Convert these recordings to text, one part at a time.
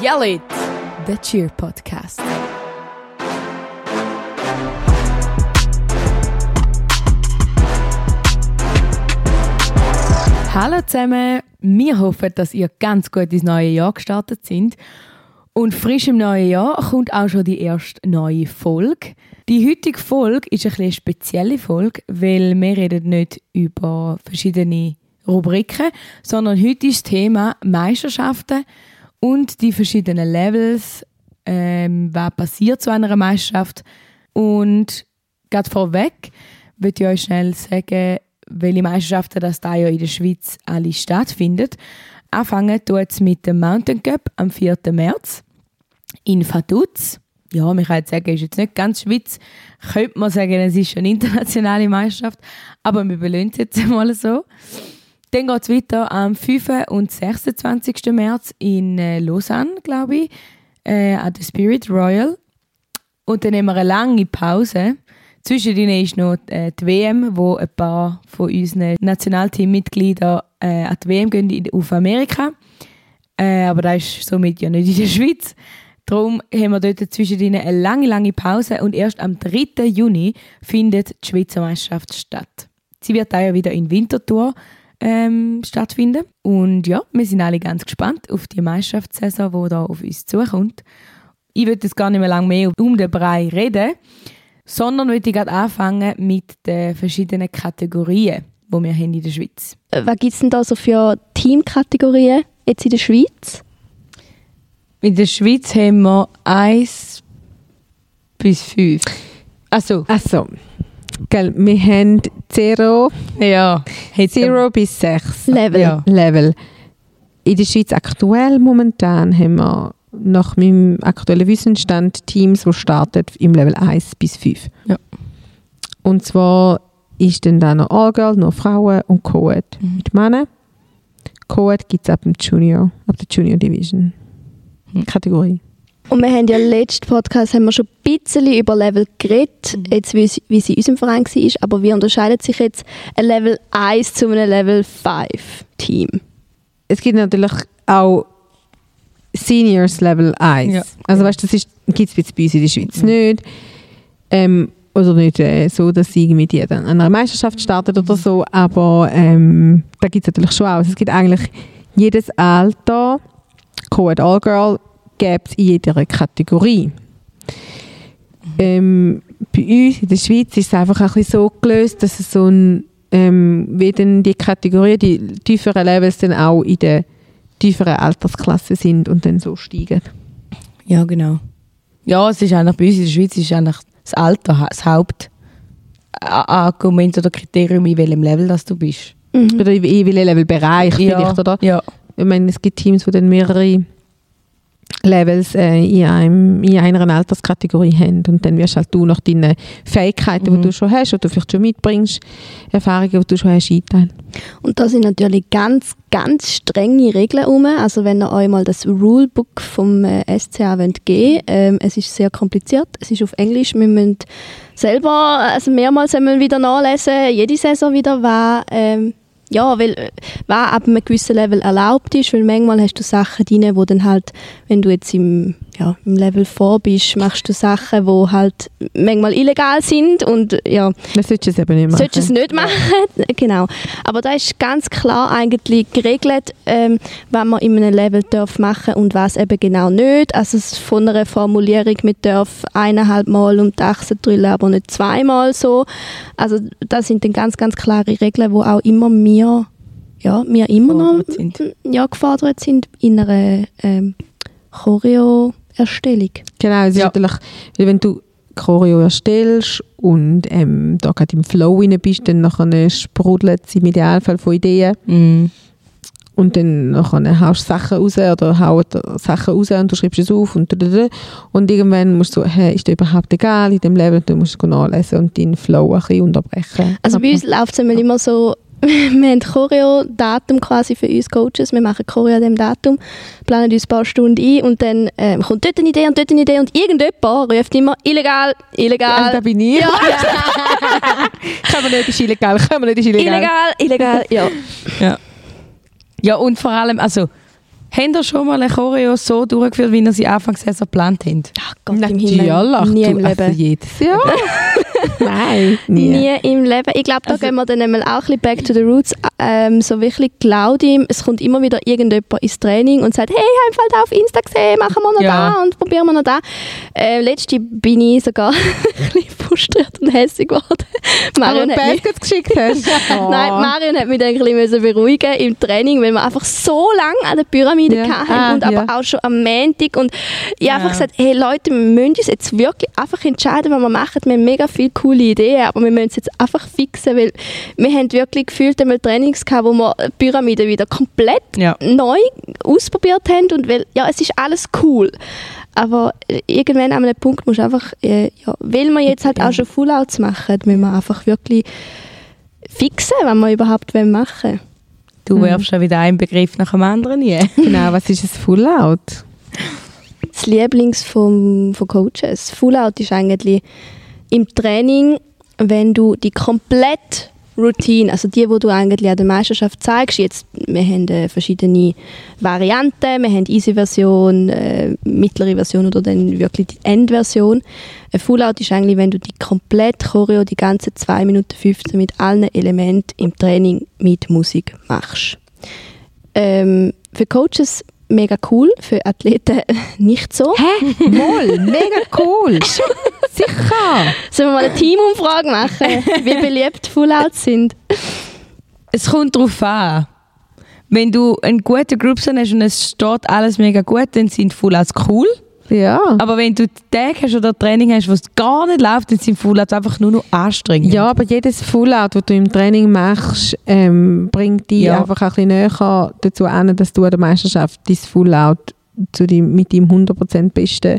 Yell It, der Cheer Podcast. Hallo zusammen, wir hoffen, dass ihr ganz gut ins neue Jahr gestartet sind. Und frisch im neuen Jahr kommt auch schon die erste neue Folge. Die heutige Folge ist eine spezielle Folge, weil wir reden nicht über verschiedene Rubriken, sondern heute ist das Thema Meisterschaften und die verschiedenen Levels, ähm, was passiert zu einer Meisterschaft. Und gerade vorweg würde ich euch schnell sagen, welche Meisterschaften das da ja in der Schweiz alle stattfinden. Anfangen tut es mit dem Mountain Cup am 4. März in Vaduz. Ja, man kann jetzt sagen, ist jetzt nicht ganz Schweiz. Könnte man sagen, es ist eine internationale Meisterschaft, aber wir belöhnen es jetzt mal so. Dann geht es weiter am 5. und 26. März in äh, Lausanne, glaube ich, äh, an der Spirit Royal. Und dann haben wir eine lange Pause. Zwischendrin ist noch äh, die WM, wo ein paar von unseren Nationalteammitgliedern äh, an die WM gehen auf Amerika. Äh, aber das ist somit ja nicht in der Schweiz. Darum haben wir dort zwischendrin eine lange, lange Pause und erst am 3. Juni findet die Schweizer Meisterschaft statt. Sie wird auch wieder in Winterthur ähm, stattfinden. Und ja, wir sind alle ganz gespannt auf die Meisterschaftssaison, die da auf uns zukommt. Ich würde jetzt gar nicht mehr lange mehr um den Brei reden, sondern würde gerade anfangen mit den verschiedenen Kategorien, die wir haben in der Schweiz. Äh, Was gibt es denn da so für Teamkategorien jetzt in der Schweiz? In der Schweiz haben wir 1 bis 5. Also, Also, gell, wir haben 0, ja, 0 bis 6 Level. Ja. Level. In der Schweiz aktuell momentan haben wir nach meinem aktuellen Wissensstand Teams, die starten im Level 1 bis 5. Ja. Und zwar ist dann da noch All-Girl, noch Frauen und Co-Ed Mhm. mit Männern. Co-Ed gibt es ab dem Junior, ab der Junior Division Mhm. Kategorie. Und wir haben ja letzten Podcast haben wir schon ein bisschen über Level geredet, jetzt wie, sie- wie sie in unserem Verein war. Aber wie unterscheidet sich jetzt ein Level 1 zu einem Level 5 Team? es gibt natürlich auch Seniors Level 1. Ja. Also weißt, das gibt es jetzt bei uns in der Schweiz nicht. Ähm, oder nicht äh, so, dass sie mit jeder an einer Meisterschaft startet oder so, aber ähm, da gibt es natürlich schon auch. Also es gibt eigentlich jedes Alter, Co-Ed All Gibt es in jeder Kategorie. Ähm, bei uns in der Schweiz ist es einfach ein bisschen so gelöst, dass es so ein, ähm, wie dann die Kategorien, die tieferen Levels dann auch in der tieferen Altersklasse sind und dann so steigen. Ja, genau. Ja, es ist eigentlich bei uns in der Schweiz ist eigentlich das Alter das Hauptargument oder Kriterium, in welchem Level das du bist. Mhm. Oder in welchem Levelbereich vielleicht, oder? Ja. Ich meine, es gibt Teams, die dann mehrere Levels äh, in, einem, in einer Alterskategorie haben und dann wirst halt du nach deinen Fähigkeiten, Mhm. die du schon hast, du vielleicht schon mitbringst, Erfahrungen, die du schon hast, einteilen. Und da sind natürlich ganz, ganz strenge Regeln um. Also wenn ihr euch mal das Rulebook vom äh, SCA wollt geben ähm, es ist sehr kompliziert, es ist auf Englisch, wir müssen selber also mehrmals wieder nachlesen, jede Saison wieder, was, ähm, ja, weil, äh, was ab einem gewissen Level erlaubt ist, weil manchmal hast du Sachen drin, wo dann halt, wenn du jetzt im, ja, im Level 4 bist, machst du Sachen, wo halt manchmal illegal sind und ja, Das solltest du es eben nicht machen. Solltest du es nicht machen? genau. Aber da ist ganz klar eigentlich geregelt, ähm, was man in einem Level darf machen und was eben genau nicht. Also es von einer Formulierung mit darf eineinhalb Mal um die Achse drüllen, aber nicht zweimal so. Also das sind dann ganz, ganz klare Regeln, wo auch immer wir, ja, wir immer noch Gefordert sind. Ja, gefordert sind in einer ähm, Choreo-Erstellung. Genau, es ist Ja. natürlich, weil wenn du Choreo erstellst und ähm, da gerade im Flow rein bist, dann nachher sprudelt es im Idealfall von Ideen Mhm. und dann nachher haust du Sachen raus oder haut Sachen raus und du schreibst es auf und dadada. und irgendwann musst du so, hey, ist dir überhaupt egal in dem Level, du musst es nachlesen und deinen Flow ein bisschen unterbrechen. Also bei uns läuft es immer so, wir haben Choreo-Datum quasi für uns Coaches. Wir machen Choreo an dem Datum, planen uns ein paar Stunden ein und dann ähm, kommt dort eine Idee und dort eine Idee und irgendjemand ruft immer illegal, illegal, Also da bin ich. Ja. können wir nicht, ist illegal, können wir nicht, ist illegal. illegal, illegal, ja. Ja. Ja, und vor allem, also, Habt ihr schon mal eine Choreo so durchgeführt, wie ihr sie anfangs so geplant habt? Ach Gott, im Himmel. Natürlich, Nie im Leben. Also jedes Jahr. Nein, nie. Nie im Leben. Ich glaube, da Also- gehen wir dann einmal auch ein bisschen back to the roots. Ähm, so wirklich Claudim, es kommt immer wieder irgendjemand ins Training und sagt, hey, ich habe da auf Insta gesehen, machen wir noch Ja. da und probieren wir noch da. Äh, letzte bin ich sogar ein bisschen frustriert und hässlich geworden. Aber Marion du hat mich, geschickt hast. Oh. Nein, Marion hat mich dann ein bisschen beruhigen im Training, weil wir einfach so lange an der Pyramide Ja. hatten Ah, und aber ja. auch schon am Montag. Und ich habe Ja. einfach gesagt, hey Leute, wir müssen uns jetzt wirklich einfach entscheiden, was wir machen. Wir haben mega viele coole Ideen, aber wir müssen es jetzt einfach fixen, weil wir haben wirklich gefühlt einmal Trainings gehabt, wo wir die Pyramide wieder komplett Ja. neu ausprobiert haben und weil, ja, es ist alles cool. Aber äh, irgendwann an einem Punkt muss einfach, äh, ja, weil wir jetzt halt auch schon Fullouts machen, müssen wir einfach wirklich fixen, was wir überhaupt wollen machen Du werfst ja wieder einen Begriff nach dem anderen hier. Genau, was ist ein Full-Out? Das Lieblings vom, von Coaches. Fullout ist eigentlich im Training, wenn du die komplette Routine, also die, wo du eigentlich an der Meisterschaft zeigst, jetzt, wir haben äh, verschiedene Varianten, wir haben Easy-Version, äh, mittlere Version oder dann wirklich die Endversion. Ein Fullout ist eigentlich, wenn du die komplette Choreo, die ganze 2 Minuten 15 mit allen Elementen im Training mit Musik machst. Ähm, für Coaches mega cool, für Athleten nicht so. Hä? Moll, mega cool. Sicher. Sollen wir mal eine Teamumfrage machen, wie beliebt Fullouts sind? Es kommt darauf an. Wenn du einen guten Groupson hast und es steht alles mega gut, dann sind Fullouts cool. Ja. Aber wenn du Tage hast oder Training hast, wo es gar nicht läuft, dann sind Fullouts einfach nur noch anstrengend. Ja, aber jedes Full-Out, das du im Training machst, ähm, bringt dich Ja. einfach ein bisschen näher dazu an, dass du an der Meisterschaft dein Full-Out zu deinem, mit deinem 100% besten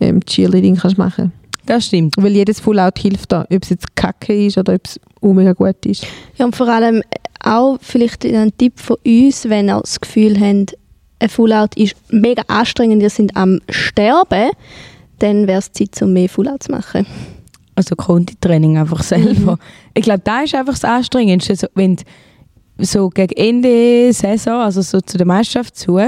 ähm, Cheerleading kannst machen. Das stimmt. Weil jedes Full-Out hilft da, ob es jetzt kacke ist oder ob es auch mega gut ist. Ja, und vor allem auch vielleicht ein Tipp von uns, wenn ihr das Gefühl habt, ein Fullout ist mega anstrengend, ihr sind am Sterben, dann wäre es Zeit, um mehr Fullout zu machen. Also Konditraining einfach selber. Ich glaube, da ist einfach das Anstrengendste. So, wenn du so gegen Ende Saison, also so zu der Meisterschaft zu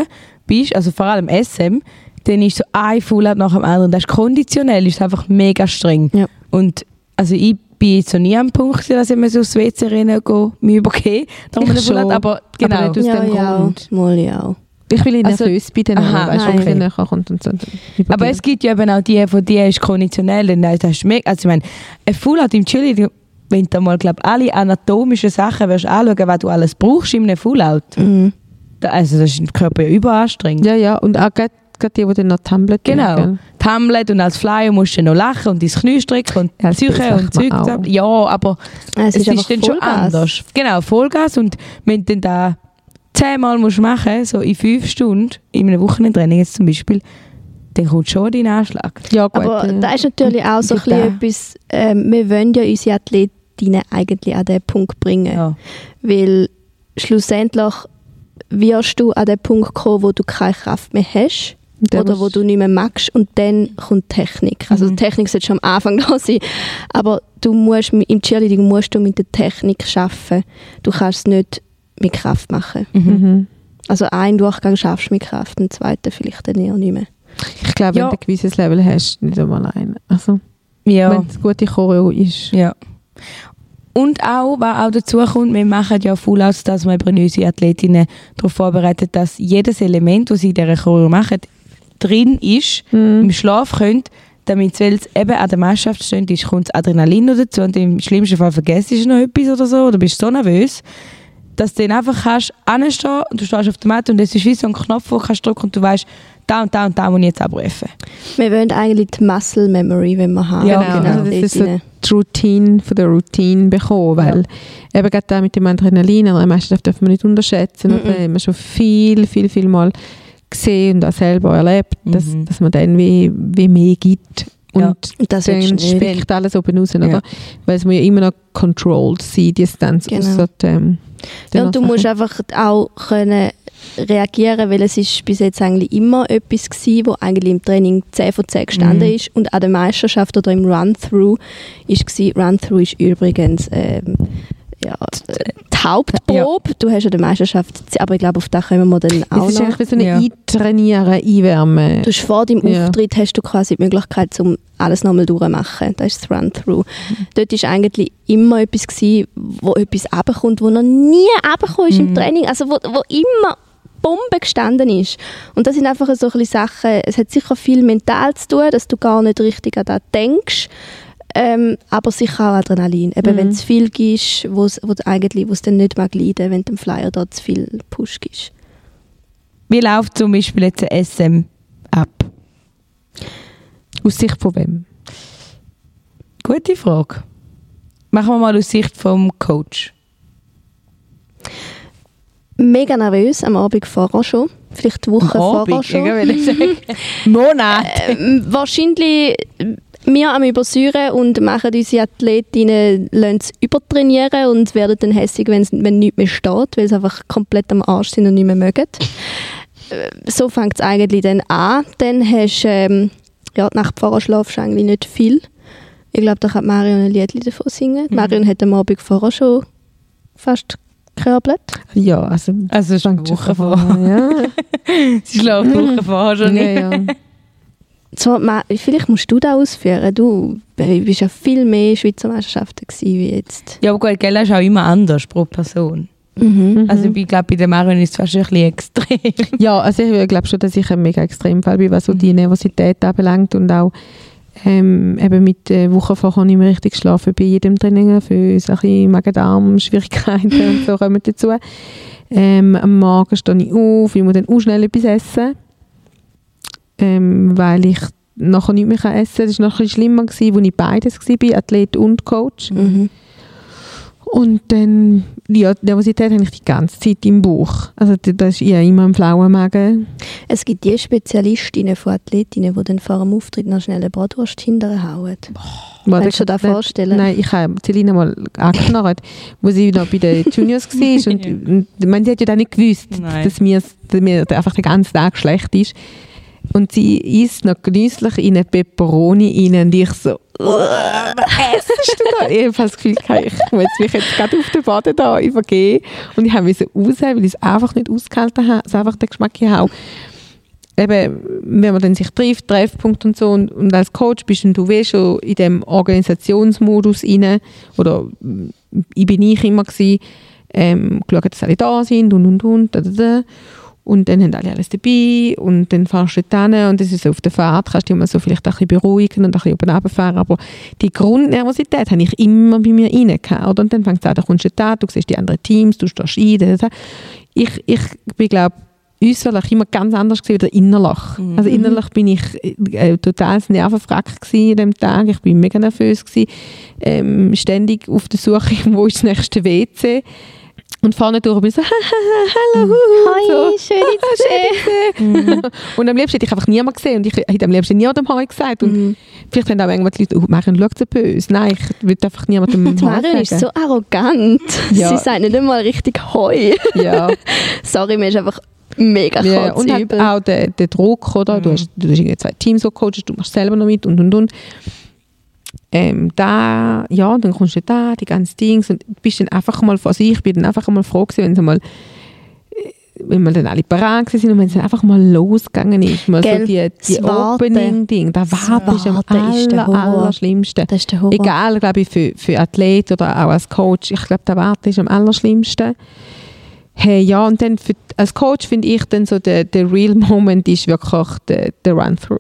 bist, also vor allem SM, dann ist so ein Fullout nach dem anderen. Das ist konditionell, ist einfach mega streng. Ja. Und also ich bin jetzt noch nie am Punkt, dass ich mir so aufs WC rennen gehe, mich nach einem Ich schon, Fullout, aber genau. aber nicht aus ja, dem ja, Grund. mal ja. Ich will ihn Also- nervös bei denen, weißt du, nein. ob er näher kommt und so. Aber es gibt ja eben auch die, von die ist konditionell. Ist also ich meine, ein Fullout im Chili, wenn du mal glaub, alle anatomischen Sachen wirst anschauen, was du alles brauchst in einem Fullout, Mhm. da, also das ist im Körper ja überanstrengend. Ja, ja, und auch gerade die, die dann noch tun, Genau. gell? Und als Flyer musst du noch lachen und dein Knie strecken und Ja, sagt und Zeug. Ja, aber Es, es, ist, einfach dann schon Vollgas. anders. Genau, Vollgas. Und wenn dann da zehnmal musst machen so in fünf Stunden, in einem Wochenendtraining jetzt zum Beispiel, dann kommt schon dein Anschlag. Ja, gut. Aber ja. da ist natürlich auch so ein bisschen etwas, ähm, wir wollen ja unsere Athletinnen eigentlich an den Punkt bringen. Ja. Weil schlussendlich wirst du an den Punkt kommen, wo du keine Kraft mehr hast Dann oder wo du nicht mehr magst und dann kommt Technik. Also Mhm. die Technik sollte schon am Anfang da sein, aber du musst, im Cheerleading musst du mit der Technik schaffen. Du kannst es nicht mit Kraft machen. Mhm. Mhm. Also einen Durchgang schaffst du mit Kraft, den zweiten vielleicht dann eher nicht mehr. Ich glaube, Ja. wenn du ein gewisses Level hast, nicht einmal alleine. Also, Ja. wenn es gute Choreo ist. Ja. Und auch, was auch dazu kommt, wir machen ja Fullouts, dass wir eben unsere Athletinnen darauf vorbereiten, dass jedes Element, das sie in dieser Choreo machen, drin ist, Mhm. im Schlaf könnt, damit weil es eben an der Meisterschaft steht, ist, kommt das Adrenalin noch dazu und im schlimmsten Fall vergisst du noch etwas oder so oder bist so nervös, dass du dann einfach kannst anstehen und du stehst auf der Matte und es ist wie so ein Knopf, wo du kannst drücken und du weißt, da und da und da muss ich jetzt abrufen. Wir wollen eigentlich die Muscle Memory, wenn wir haben. Ja, genau. genau. Also das ist so die Routine von der Routine bekommen, weil eben gerade da mit dem Adrenalin oder Meisterschaft darf man nicht unterschätzen. Mhm. Haben wir schon viel, viel, viel mal gesehen und auch selber erlebt, dass, Mhm. dass man dann wie, wie mehr gibt. Und Ja. Das dann spickt alles oben raus, Ja. oder? Weil es muss ja immer noch controlled sein, die Stunts. Genau. dem- Ja, und du musst einfach auch können reagieren, weil es ist bis jetzt eigentlich immer etwas gewesen, wo eigentlich im Training 10 von 10 gestanden Mhm. ist. Und an der Meisterschaft oder im Run-Through ist gewesen, Run-Through ist übrigens ähm, ja, die Hauptprobe. Du hast ja die Meisterschaft, aber ich glaube, auf das kommen wir dann auch Es ist noch. eigentlich wie so ein Ja. Eintrainieren, Einwärmen. Du hast vor deinem Ja. Auftritt hast du quasi die Möglichkeit, um alles nochmal durchzumachen. Das ist das Run-Through. Dort war eigentlich immer etwas, gewesen, wo etwas runterkommt, wo noch nie runtergekommen ist im Training. Also wo, wo immer Bombe gestanden ist. Und das sind einfach so ein Sachen, es hat sicher viel mental zu tun, dass du gar nicht richtig an das denkst. Ähm, aber sicher auch Adrenalin. Eben, wenn es viel ist, wo es wo eigentlich wo es dann nicht mag leiden, wenn dem Flyer da zu viel Push gibst. Wie läuft zum Beispiel jetzt eine SM ab? Aus Sicht von wem? Gute Frage. Machen wir mal aus Sicht vom Coach. Mega nervös am Abend vorher schon. Vielleicht die Woche vorher schon. Monat. Ähm, wahrscheinlich äh, wir am Übersäuren und machen unsere Athletinnen lassen es übertrainieren und werden dann hässig, wenn wenn nichts mehr steht, weil sie einfach komplett am Arsch sind und nicht mehr mögen. Äh, So fängt es eigentlich dann an. Dann hast du, ähm, ja, die Nacht vorher schlafst du eigentlich nicht viel. Ich glaube, da kann Marion ein Lied davon singen. Marion hat am Abend vorher schon fast gekörbelt. Ja, also... Also es ist eine schon Woche von- vor. Ja, Sie schläft eine Woche vorher schon ja, nicht. ja. So, vielleicht musst du das ausführen. Du bist ja viel mehr Schweizer Meisterschaften gewesen wie jetzt. Ja, aber gut, Geld ist auch immer anders pro Person. Mhm. Also ich glaube, bei der Marion ist es fast ein bisschen extrem. Ja, also ich glaube schon, dass ich ein mega Extremfall bin, was so die Nervosität anbelangt und auch ähm, eben mit der Woche vorher nicht mehr richtig geschlafen bei jedem Training, für so ein bisschen Magen-Darm-Schwierigkeiten und so kommen dazu. Ähm, am Morgen stehe ich auf, ich muss dann auch schnell etwas essen, ähm, weil ich nachher nicht mehr essen kann. Das war noch ein bisschen schlimmer, gewesen, wo ich beides war, Athlet und Coach. Mhm. Und dann, ja, die Nervosität habe ich die ganze Zeit im Bauch. Also da- da ist ja immer im flauen Magen. Es gibt die Spezialistinnen von Athletinnen, die dann vor dem Auftritt noch schnell eine Bratwurst hinterhauen. Kannst du dir das vorstellen? Nein, ich habe Celina mal angeknarrt, wo sie noch bei den Juniors war. Und, und meine, sie hat ja dann nicht gewusst, Nein. dass mir, dass mir einfach den ganzen Tag schlecht ist. Und sie isst noch genüsslich in eine Peperoni rein und ich so, was essst du da? Ich habe das Gefühl, ich muss mich jetzt gerade auf den Boden da übergeben. Und ich so raus, weil ich es einfach nicht ausgehalten habe, es einfach den Geschmack habe. Eben, wenn man dann sich trifft, Treffpunkt und so und, und als Coach bist du eh schon in dem Organisationsmodus rein oder mm, ich bin ich immer gewesen, ähm, geschaut, dass alle da sind und und und da, da, da. Und dann haben alle alles dabei und dann fahrst du dort hin und das ist auf der Fahrt, kannst du dich mal so vielleicht ein bisschen beruhigen und ein bisschen oben runterfahren, aber die Grundnervosität habe ich immer bei mir rein gehabt, oder? und dann fängt es an, da kommst du da, du siehst die anderen Teams, du stehst ein, da, ich, ich bin glaube äußerlich immer ganz anders gewesen als innerlich. Also innerlich bin ich äh, total Nervenfrack gewesen an dem Tag. Ich bin mega nervös gewesen, ähm, ständig auf der Suche, wo ist das nächste WC. Und vorne durch bin ich so, hallo, Hoi, so. schön dich zu sehen. Und am liebsten hätte ich einfach niemanden gesehen und ich hätte am liebsten niemandem Hoi gesagt. Und Mhm. vielleicht haben auch irgendwann die Leute, oh, Marion, schau so böse. Nein, ich würde einfach niemandem Die Hoi Marion ist sagen. so arrogant. Ja. Sie sagt nicht einmal richtig Heu. Ja. Sorry, mir ist einfach mega Ja, und kotzübel. auch der, der Druck, oder? Du, hast, du hast irgendwie zwei Teams so coaches, du machst selber noch mit und und und. Ähm, da, ja, dann kommst du da, die ganzen Dings und bist dann einfach mal sich, ich bin dann einfach mal froh gewesen, wenn sie mal äh, wenn wir dann alle parat sind und wenn es dann einfach mal losgegangen ist, mal Gell, so die, die. Opening-Ding, das Warten ist am aller, allerschlimmsten. Das ist der Horror. Egal, glaube ich, für, für Athlet oder auch als Coach. Ich glaube, der Warten ist am allerschlimmsten. Hey, ja, und dann für, als Coach finde ich dann so, der, der real Moment ist wirklich der, der Run-Through.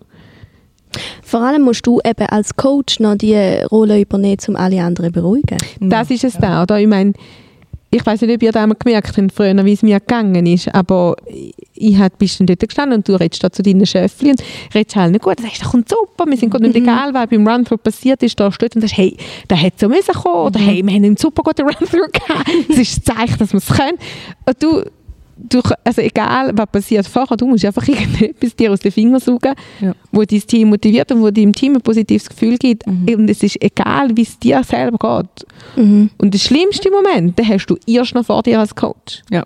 Vor allem musst du eben als Coach noch die Rolle übernehmen, um alle anderen zu beruhigen. Das ist es da, oder? Ich meine, ich weiß nicht, ob ihr das einmal gemerkt habt, früher, wie es mir gegangen ist, aber ich hab, bist dann dort gestanden und du redest da zu deinen Schöffli und redest halt nicht gut. Du sagst, das kommt super, wir sind gut nicht egal, weil beim Run-Through passiert ist, da steht und sagst, hey, da hätte so müssen kommen oder hey, wir haben einen super guten Run-Through gehabt. Das ist das Zeichen, dass wir es können. Und du, du, also egal, was passiert vorher, du musst einfach irgendetwas dir aus den Fingern saugen, Ja. wo dein Team motiviert und wo deinem Team ein positives Gefühl gibt. Und es ist egal, wie es dir selber geht. Mhm. Und der schlimmste Moment, den hast du erst noch vor dir als Coach. Ja.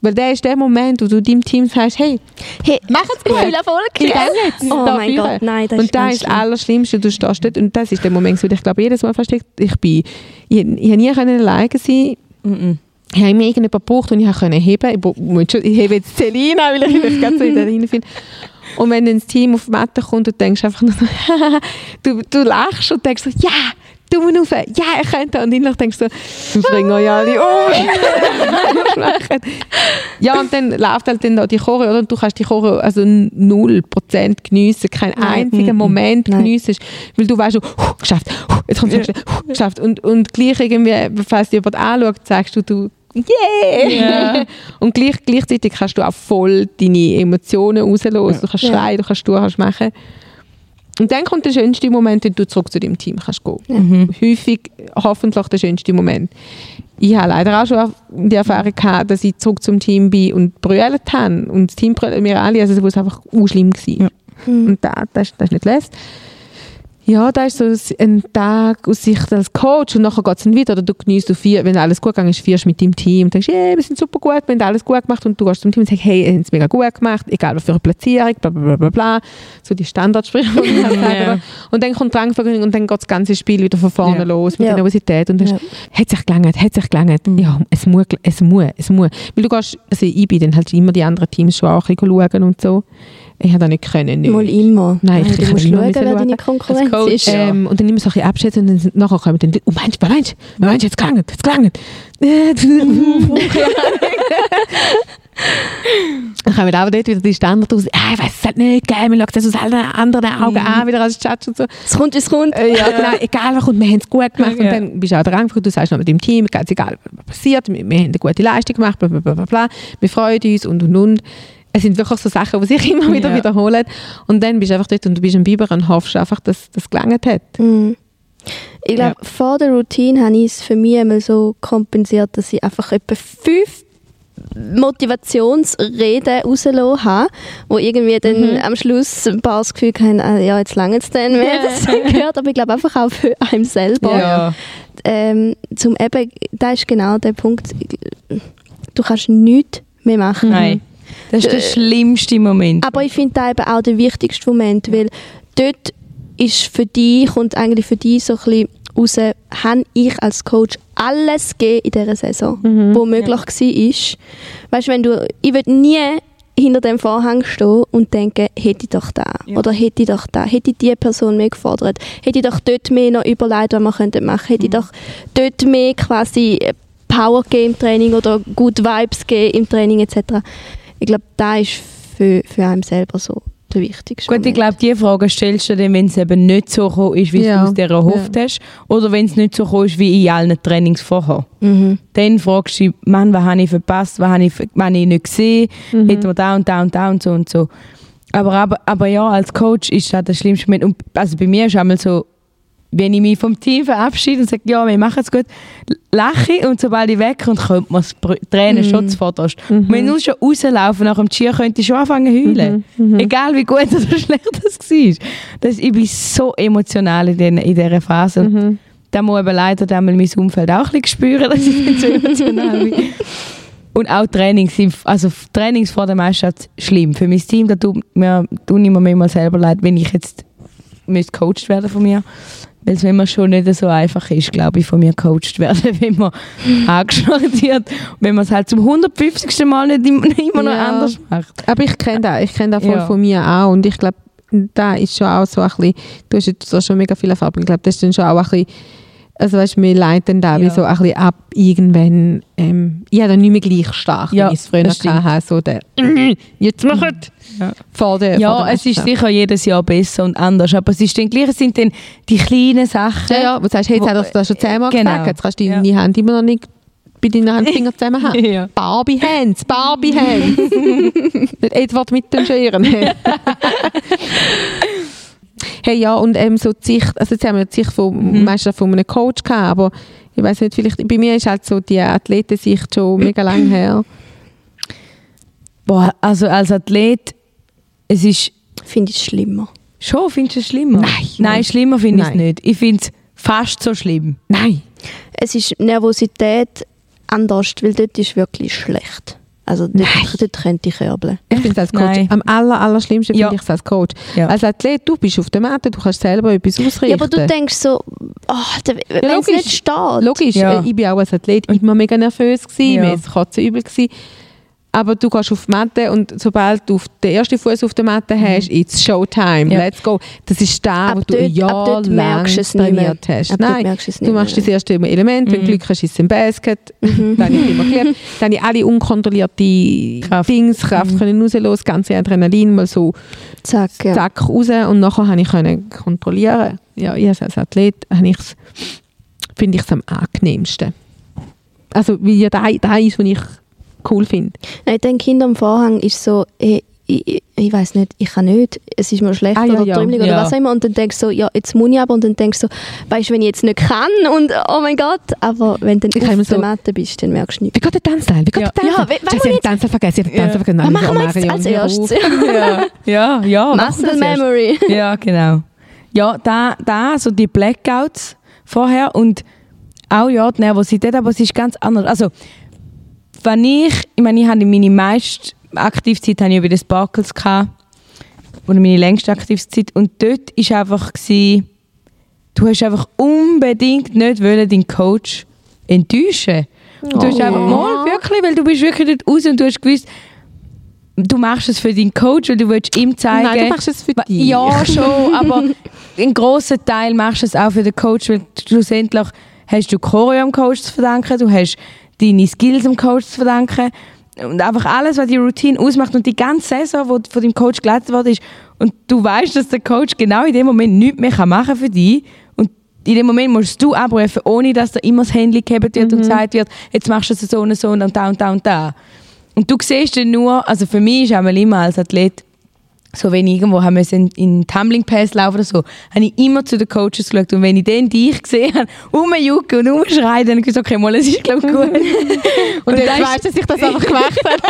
Weil der ist der Moment, wo du deinem Team sagst, hey, Hey, macht's gut. viel Erfolg! Ich jetzt. Oh mein. Gott, nein, das und ist das ganz ist das schlimm. Allerschlimmste. Du stehst dort und das ist der Moment, wo ich glaube, jedes Mal versteckt, ich bin, ich, ich habe nie können alleine sein Mhm. Ich habe immer irgendjemanden gebraucht und ich konnte heben. Ich, muss schon- ich hebe jetzt Selina, weil ich mich ganz so in der finde. Und wenn dann das Team auf die Matte kommt und du denkst einfach nur so, du, du lachst und denkst so, ja, du musst rauf, ja, ich könnte. Und innerlich denkst du, du bringen euch alle um. ja, und dann läuft halt dann da die Chore, oder? Und du kannst die Chore also 0% geniessen, keinen einzigen Moment Nein. geniessen, weil du weißt, so, geschafft, jetzt kommt es geschafft. Und, und gleich irgendwie, falls dir jemand anschaut, sagst du, du yeah! Ja. Und gleich, gleichzeitig kannst du auch voll deine Emotionen rauslassen. Du kannst schreien, du kannst tun, kannst machen. Und dann kommt der schönste Moment, wenn du zurück zu deinem Team kannst gehen. Mhm. Häufig, hoffentlich der schönste Moment. Ich habe leider auch schon die Erfahrung gehabt, dass ich zurück zum Team bin und brüllt habe. Und das Team brüllt mir alle, also es einfach auch schlimm war. Ja. Und das, das, das ist nicht lässig. Ja, da ist so ein Tag aus Sicht als Coach und nachher geht es dann wieder. Oder du genießt, vier, wenn alles gut gegangen ist, fierst mit deinem Team und denkst, yeah, wir sind super gut, wir haben alles gut gemacht und du gehst zum Team und sagst, hey, ihr habt es mega gut gemacht, egal was für eine Platzierung, bla bla bla bla, bla. So die Standardsprüche, aber- Und dann kommt die Rangvergütung und dann geht das ganze Spiel wieder von vorne Ja. los mit Ja. der Nervosität und dann Ja. hat sich gelangt, hat sich gelangt. Mhm. Ja, es muss, es muss, es muss. Weil du gehst, also ich bin dann halt immer die anderen Teams schon auch ein bisschen schauen und so. Ich habe das nicht können. Nicht. Mal immer. Nein, ich- ich musst schauen, wer deine Konkurrenz Coach, ist. Ähm, und dann immer so ein bisschen abschätzen und dann nachher kommen dann, oh meinst du, was meinst du, was meinst du, jetzt gelangt, jetzt gelangt. Dann kommen auch dort wieder die Standard raus, ah, ich weiß es halt nicht, geil, wir schauen das aus allen anderen Augen an, wieder als Judge und so. Es kommt, es kommt. Äh, ja, genau, egal was kommt, wir haben es gut gemacht. Und Ja. dann bist du auch der Rang, du sagst noch mit dem Team, ganz egal, was passiert, wir, wir haben eine gute Leistung gemacht, bla, bla, bla, bla, bla. wir freuen uns und und und. Es sind wirklich so Sachen, die sich immer wieder Ja. wiederholen. Und dann bist du einfach dort und du bist am Biber und hoffst einfach, dass das gelangt hat. Mm. Ich glaube, vor der Routine habe ich es für mich einmal so kompensiert, dass ich einfach etwa fünf Motivationsreden rausgelassen habe, wo irgendwie dann am Schluss ein paar das Gefühl haben, ah, ja, jetzt lange es dann, wer das gehört, aber ich glaube einfach auch für einen selber. Ja. Ähm, zum eben, da ist genau der Punkt, du kannst nichts mehr machen. Nein. Das ist der schlimmste Moment. Aber ich finde da eben auch der wichtigste Moment, weil dort ist für dich, kommt eigentlich für dich so ein bisschen raus, habe ich als Coach alles gegeben in dieser Saison, wo möglich war. Weißt du, wenn du, ich würde nie hinter dem Vorhang stehen und denken, hätte ich doch da Ja. oder hätte ich doch da, hätte ich die Person mehr gefordert, hätte ich doch dort mehr noch überlegt, was wir könnten machen, hätte ich doch dort mehr quasi Power gegeben im Training oder gut Vibes gegeben im Training etc. Ich glaube, da ist für, für einen selber so der wichtigste Gut, ich glaube, diese Frage stellst du dann, wenn es eben nicht so gekommen ist, wie Ja. du es dir erhofft hast, oder wenn es nicht so gekommen ist, wie in allen Trainings vorher. Mhm. Dann fragst du dich, Mann, was habe ich verpasst, was habe ich, was habe ich nicht gesehen, Mhm. hätten wir da und da und da und so und so. Aber, aber, aber ja, als Coach ist das der schlimmste Moment. Und also bei mir ist einmal so, wenn ich mich vom Team verabschiede und sage, ja, wir machen es gut, lache ich und sobald ich wegkomme, kommt mir das Tränen Mhm. schon zuvorderst. Und wenn wir schon rauslaufen nach dem Cheer, könnte ich schon anfangen zu heulen. Mhm. Egal wie gut oder schlecht das war. Das, ich bin so emotional in, den, in dieser Phase. Mhm. Da muss eben leider dann mal mein Umfeld auch ein bisschen spüren, dass ich so emotional bin. Und auch Trainings, also Trainings vor der Meisterschaft schlimm. Für mein Team, da tut mir, tut mir manchmal selber leid, wenn ich jetzt müsste gecoacht werden von mir. Weil es immer schon nicht so einfach ist, glaube ich, von mir gecoacht werden, wenn man angeschnallt wird. Und wenn man es halt zum 150. Mal nicht immer, noch Ja. anders macht. Aber ich kenne das, ich kenne das voll Ja. von mir auch und ich glaube, da ist schon auch so ein bisschen, du hast jetzt schon mega viel Erfahrung, ich glaube, das ist dann schon auch ein bisschen, also weißt du, wir leiten da wie Ja. so ein bisschen ab, irgendwann, ähm, ich habe dann nicht mehr gleich stark, Ja, wie ich es früher hatte, so der, jetzt macht Ja. vor der vor Ja, der es ist sicher jedes Jahr besser und anders, aber es ist dann gleich, es sind dann die kleinen Sachen. Ja, ja, wo du sagst, hey, jetzt Wo- hat er das schon zehnmal Genau. gesagt, jetzt kannst du Ja. deine Hand immer noch nicht bei deinen Handfingern zusammen haben. Ja. Barbie Hands, Barbie Hands. Nicht Edward mit den Scheren. hey, ja, und ähm, so die Sicht, also jetzt haben wir die Sicht von, Mhm. meistens von einem Coach gehabt, aber ich weiß nicht, vielleicht, bei mir ist halt so die Athletensicht schon mega lang her. Boah, also als Athlet, es ist Finde ich schlimmer. schon, findest du es schlimmer? Nein. Nein, schlimmer finde ich es nicht. Ich finde es fast so schlimm. Nein. Es ist Nervosität anders, weil dort ist wirklich schlecht. Also dort, dort könnte ich körbeln. Ich finde es als Coach, Nein. am aller, aller schlimmsten Ja. finde ich es als Coach. Ja. Als Athlet, du bist auf der Matte, du kannst selber etwas ausrichten. Ja, aber du denkst so, oh, wenn es logisch. nicht steht. Logisch, Ja. äh, ich bin auch als Athlet immer mega nervös gewesen, Ja. mir ist kotzenübel gewesen. Aber du gehst auf die Matte und sobald du den ersten Fuß auf der Matte hast, it's Showtime, Mhm. Ja. let's go. Das ist da, wo Ab du ein Jahr lang trainiert hast. Ab Nein, du du machst das erste Element, wenn du Glück hast, ist es im Basket. Mhm. Dann habe ich immer gelernt. Dann habe ich alle unkontrollierte Kraft. Dings, Kraft können rauslassen, das ganze Adrenalin mal so Zack, ja. zack raus und nachher habe ich können kontrollieren. Ja, ich als Athlet finde ich es am angenehmsten. Also, weil ja da, da ist, was ich cool finde. Nein, ich denke, hinter dem Vorhang ist so, eh, ich, ich, ich weiß nicht, ich kann nicht, es ist mir schlecht Ah, ja, oder ja. oder Ja. was auch immer und dann denkst du so, ja, jetzt muss ich aber und dann denkst du so, weißt du, wenn ich jetzt nicht kann und oh mein Gott, aber wenn du dann auf der so- Matte bist, dann merkst du nichts. Wie geht der Tanzteil? Wie geht Ja. der Tanzteil? Ja, Scheiße, ich habe den Tanzteil vergessen. Ich habe den Ja. Tanzteil vergessen. Was machen wir jetzt als erstes? Ja, ja, ja. Muscle. Memory. Ja, genau. Ja, da, da so die Blackouts vorher und auch ja, die Nervosität, aber es ist ganz anders. Also, wenn ich, ich meine, ich hatte meine meiste Aktivzeit habe ich über den Sparkles gehabt, oder meine längste Aktivzeit und dort ist einfach gewesen, du hast einfach unbedingt nicht wollen, deinen Coach enttäuschen. Und du hast Oh. einfach mal wirklich, weil du bist wirklich dort raus und du hast gewusst, du machst es für deinen Coach, weil du willst ihm zeigen. Nein, du machst es für dich. Ja, schon, aber einen grossen Teil machst du es auch für den Coach, weil schlussendlich hast du Choreo am Coach zu verdanken, du hast deine Skills am Coach zu verdanken und einfach alles, was die Routine ausmacht und die ganze Saison, die von deinem Coach geleitet worden ist. Und du weißt, dass der Coach genau in dem Moment nichts mehr kann machen für dich. Und in dem Moment musst du abrufen, ohne dass da immer das Handy gehabt wird und gesagt wird, jetzt machst du es so und so und da und da und da. Und du siehst dann nur, also für mich ist einmal immer als Athlet, so wenn ich irgendwo haben müssen in, in Tumbling Pass laufen oder so, habe ich immer zu den Coaches geschaut und wenn ich dann dich gesehen habe, rumjucken und rumschreien, dann habe ich gesagt, okay, mal, es ist glaube ich gut. Und dann jetzt ist- weißt du, dass ich das einfach gemacht habe.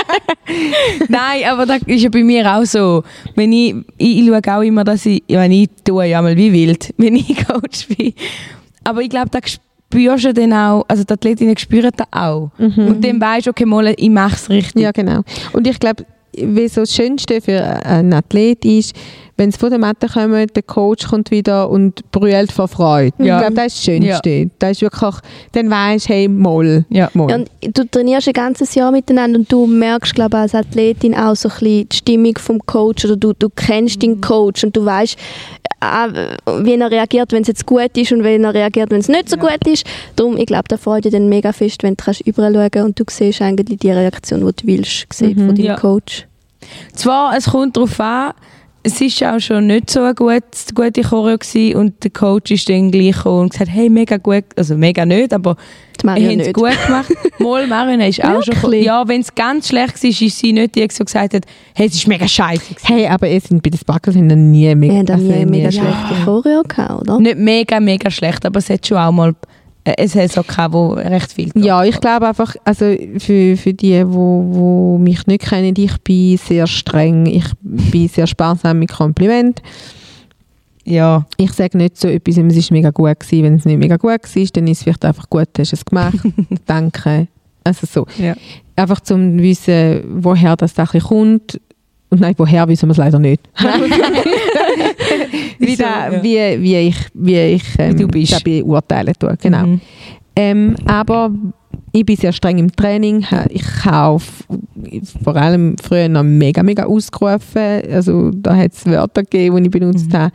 Nein, aber das ist ja bei mir auch so. Wenn ich, ich, ich schaue auch immer, dass ich, ich meine, ich tue ja mal wie wild, wenn ich Coach bin. Aber ich glaube, da spürst du dann auch, also die Athletinnen spüren das auch. Und dann weißt du, okay, mal, ich mache es richtig. Ja, genau. Und ich glaube, wie so das Schönste für einen Athlet ist, wenn sie von der Matte kommen, der Coach kommt wieder und brüllt vor Freude. Ja. Ich glaube, das ist das Schönste. Das ist wirklich, dann weisst du, hey, moll, Ja. moll. Ja, und du trainierst ein ganzes Jahr miteinander und du merkst, glaube ich, als Athletin auch so ein bisschen die Stimmung vom Coach oder du, du kennst deinen Coach und du weißt, wie er reagiert, wenn es jetzt gut ist und wie er reagiert, wenn es nicht so gut ist. Darum, ich glaube, da freut dich dann mega fest, wenn du kannst überall schauen und du siehst eigentlich die Reaktion, die du willst sehen von deinem Ja. Coach. Zwar, es kommt darauf an, es ist auch schon nicht so eine gute, gute Choreo gewesen und der Coach ist dann gleich gekommen und gesagt, hey, mega gut, also mega nicht, aber wir haben es gut gemacht. Mal, Marion ist auch schon? Ja, wenn es ganz schlecht war, ist sie nicht die, die so gesagt hat, hey, es ist mega scheiße. Hey, aber es sind bei den Sparkles nie mega, Wir haben also nie mega nie- schlechte Choreo gehabt, oder? Nicht mega, mega schlecht, aber es hat schon auch mal es hat so gehabt, wo recht viel Ja, ich glaube einfach, also für, für die, wo, wo mich nicht kennen, ich bin sehr streng, ich bin sehr sparsam mit Komplimenten. Ja, Ich sage nicht so etwas, es ist mega gut gewesen. Wenn es nicht mega gut war, dann ist es vielleicht einfach gut, hast du es gemacht. Danke. Also so. ja. Einfach zum wissen, woher das bisschen kommt. Und nein, woher wissen wir es leider nicht. wie, da, Ja. wie, wie ich, wie ich ähm, Wie du bist. beurteilen tue. Genau. Mhm. Ähm, aber ich bin sehr streng im Training. Ich habe vor allem früher noch mega, mega ausgerufen. Also da hat es Wörter gegeben, die ich benutzt habe.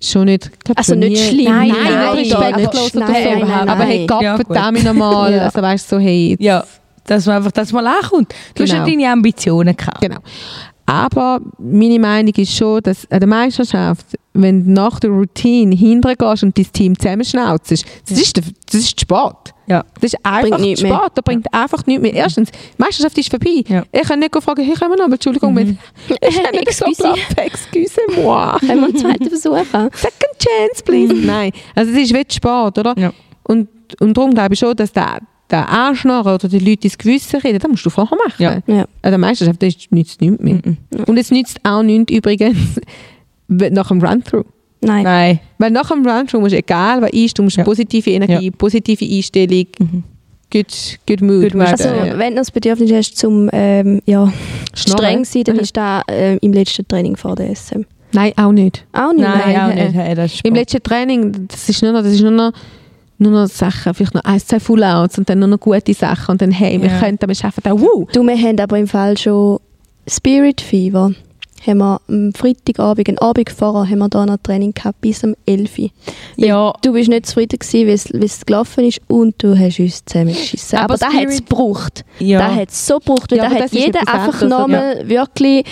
Schon nicht, Also nicht schlimm. Nein, Nein, nein, nein, nicht respektlos aber- oder so. nein, Aber hey. Gott, Ja, verdammt nochmal. Ja. Also weißt du, so, hey, jetzt- ja, dass man einfach das mal ankommt. Du hast ja Genau. deine Ambitionen gehabt. Genau. Aber meine Meinung ist schon, dass an der Meisterschaft, wenn du nach der Routine hintergehst und dein Team zusammenschnauzt, das ist, der, das ist Sport. Ja. Das ist einfach Bringt Sport, mehr. da bringt einfach nichts mehr. Erstens, die Meisterschaft ist vorbei. Ja. Ich kann nicht fragen, hey, können wir noch Entschuldigung, mit, ich kann nicht so Excuse. bluff, excuse-moi. Können wir einen zweiten Versuch haben? Second chance, please. Nein, also es ist wie Sport, oder? Ja. Und, und darum glaube ich schon, dass der, der Anschnarren oder die Leute ins Gewissen reden, das musst du vorher machen. Ja. Ja. Der Meisterschaft das nützt nichts mehr. Mhm. Und es nützt auch nichts übrigens nach dem Run-Through. Nein. Weil nach dem Run-Through musst du, egal was ist, du musst Ja. positive Energie, positive Einstellung, Mhm. good, good mood. Good mood, Also, Ja. wenn du das Bedürfnis hast, zum ähm, ja, streng sein, dann Mhm. ist das äh, im letzten Training vor der SM. Nein, auch nicht. Auch nicht? Nein, Nein, auch äh, nicht. Hey, Im letzten Training, das ist nur noch, das ist nur noch, nur noch Sachen, vielleicht noch ein, zwei Full-Outs und dann nur noch gute Sachen und dann, hey, wir Ja. können, wir schaffen das, wow. Du, wir haben aber im Fall schon Spirit Fever. Haben wir am Freitagabend, einen Abend vorher, haben wir da noch Training gehabt, bis um 11 Uhr. Ja, Du bist nicht zufrieden gewesen, wie es- gelaufen ist und du hast uns zusammengeschissen. Aber Aber, das hat es gebraucht. ja. Das hat es so gebraucht, weil Ja, da hat jeder einfach nochmal wirklich, äh,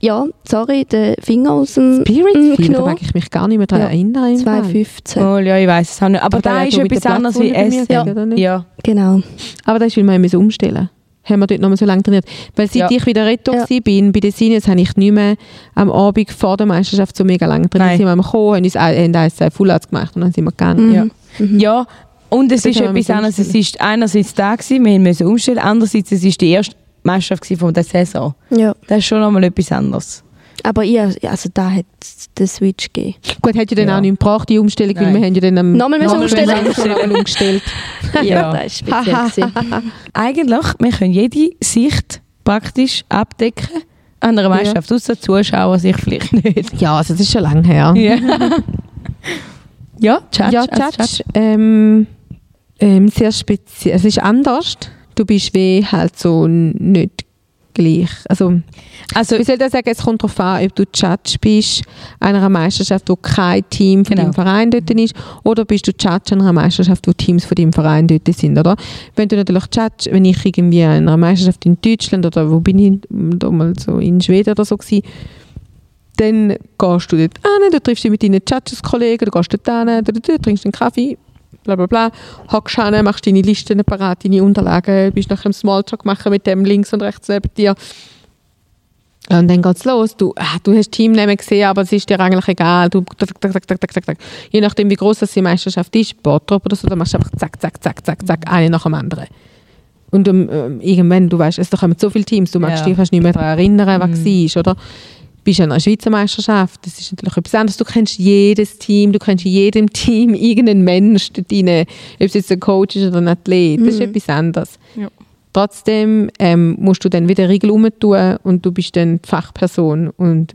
ja, sorry, den Finger aus dem Spirit mm, Fever, da mag ich mich gar nicht mehr daran Ja. erinnern. im Fall. 2,15. Oh, ja, ich weiß es auch nicht. Aber, Aber da ist etwas der anderes wie Essen. nicht? Ja. Genau. Aber das ist, weil wir müssen umstellen haben wir dort noch mal so lange trainiert. Weil seit Ja. ich wieder Retto Ja. ja. bin, bei den Seniors, habe ich nicht mehr am Abend vor der Meisterschaft so mega lange trainiert. Nein. Sind wir gekommen, haben uns ein, haben uns ein Full-Outs gemacht und dann sind wir gegangen. Mhm. Ja. Mhm. Ja, und es Das ist etwas anderes. Es ist einerseits da gewesen, wir müssen umstellen, andererseits es ist die erste Meisterschaft von der Saison. ja. Das ist schon nochmal etwas anderes. Aber ich, also da hat es den Switch gegeben. Gut, hat ja dann Ja. auch nicht gebraucht, die Umstellung, weil Nein. wir haben ja dann am Nochmal müssen Nochmal umstellen. nochmal umgestellt. Ja. das ist speziell. Eigentlich, wir können jede Sicht praktisch abdecken an einer Meisterschaft, außer Zuschauer sich vielleicht nicht. Ja, also das ist schon lange her. Ja, ja Judge. ja, als Judge, ähm, ähm, sehr speziell. Es ist anders. Du bist wie halt so nicht gleich. Also, Also, wie soll ich sagen, es kommt darauf an, ob du Judge bist einer Meisterschaft, wo kein Team von Genau. deinem Verein dort ist, oder bist du Judge einer Meisterschaft, wo Teams von deinem Verein dort sind, oder? Wenn du natürlich Judge, wenn ich irgendwie an einer Meisterschaft in Deutschland oder wo bin ich, da mal so in Schweden oder so gewesen, dann gehst du dort hin, du triffst dich mit deinen Judges-Kollegen, du gehst dort hin, du, du trinkst einen Kaffee, bla bla bla, hockst hin, machst deine Listen parat, deine Unterlagen, bist nachher im Smalltalk machen mit dem links und rechts neben dir. Und dann geht's los. Du, ah, du hast Teamnamen gesehen, aber es ist dir eigentlich egal. Du, tak, tak, tak, tak, tak, tak. Je nachdem, wie groß das die Meisterschaft ist, Bottrop oder so, dann machst du einfach zack, zack, zack, zack, zack, eine nach dem anderen. Und ähm, irgendwann, du weißt, es da kommen so viele Teams, du magst Ja. dich fast nicht mehr daran erinnern, was Mhm. war, oder? Bist an einer Schweizer Meisterschaft, das ist natürlich etwas anderes. Du kennst jedes Team, du kennst in jedem Team irgendeinen Mensch dort rein, ob es jetzt ein Coach ist oder ein Athlet, das ist Mhm. etwas anderes. Ja. Trotzdem ähm, musst du dann wieder Regeln umtun und du bist dann die Fachperson und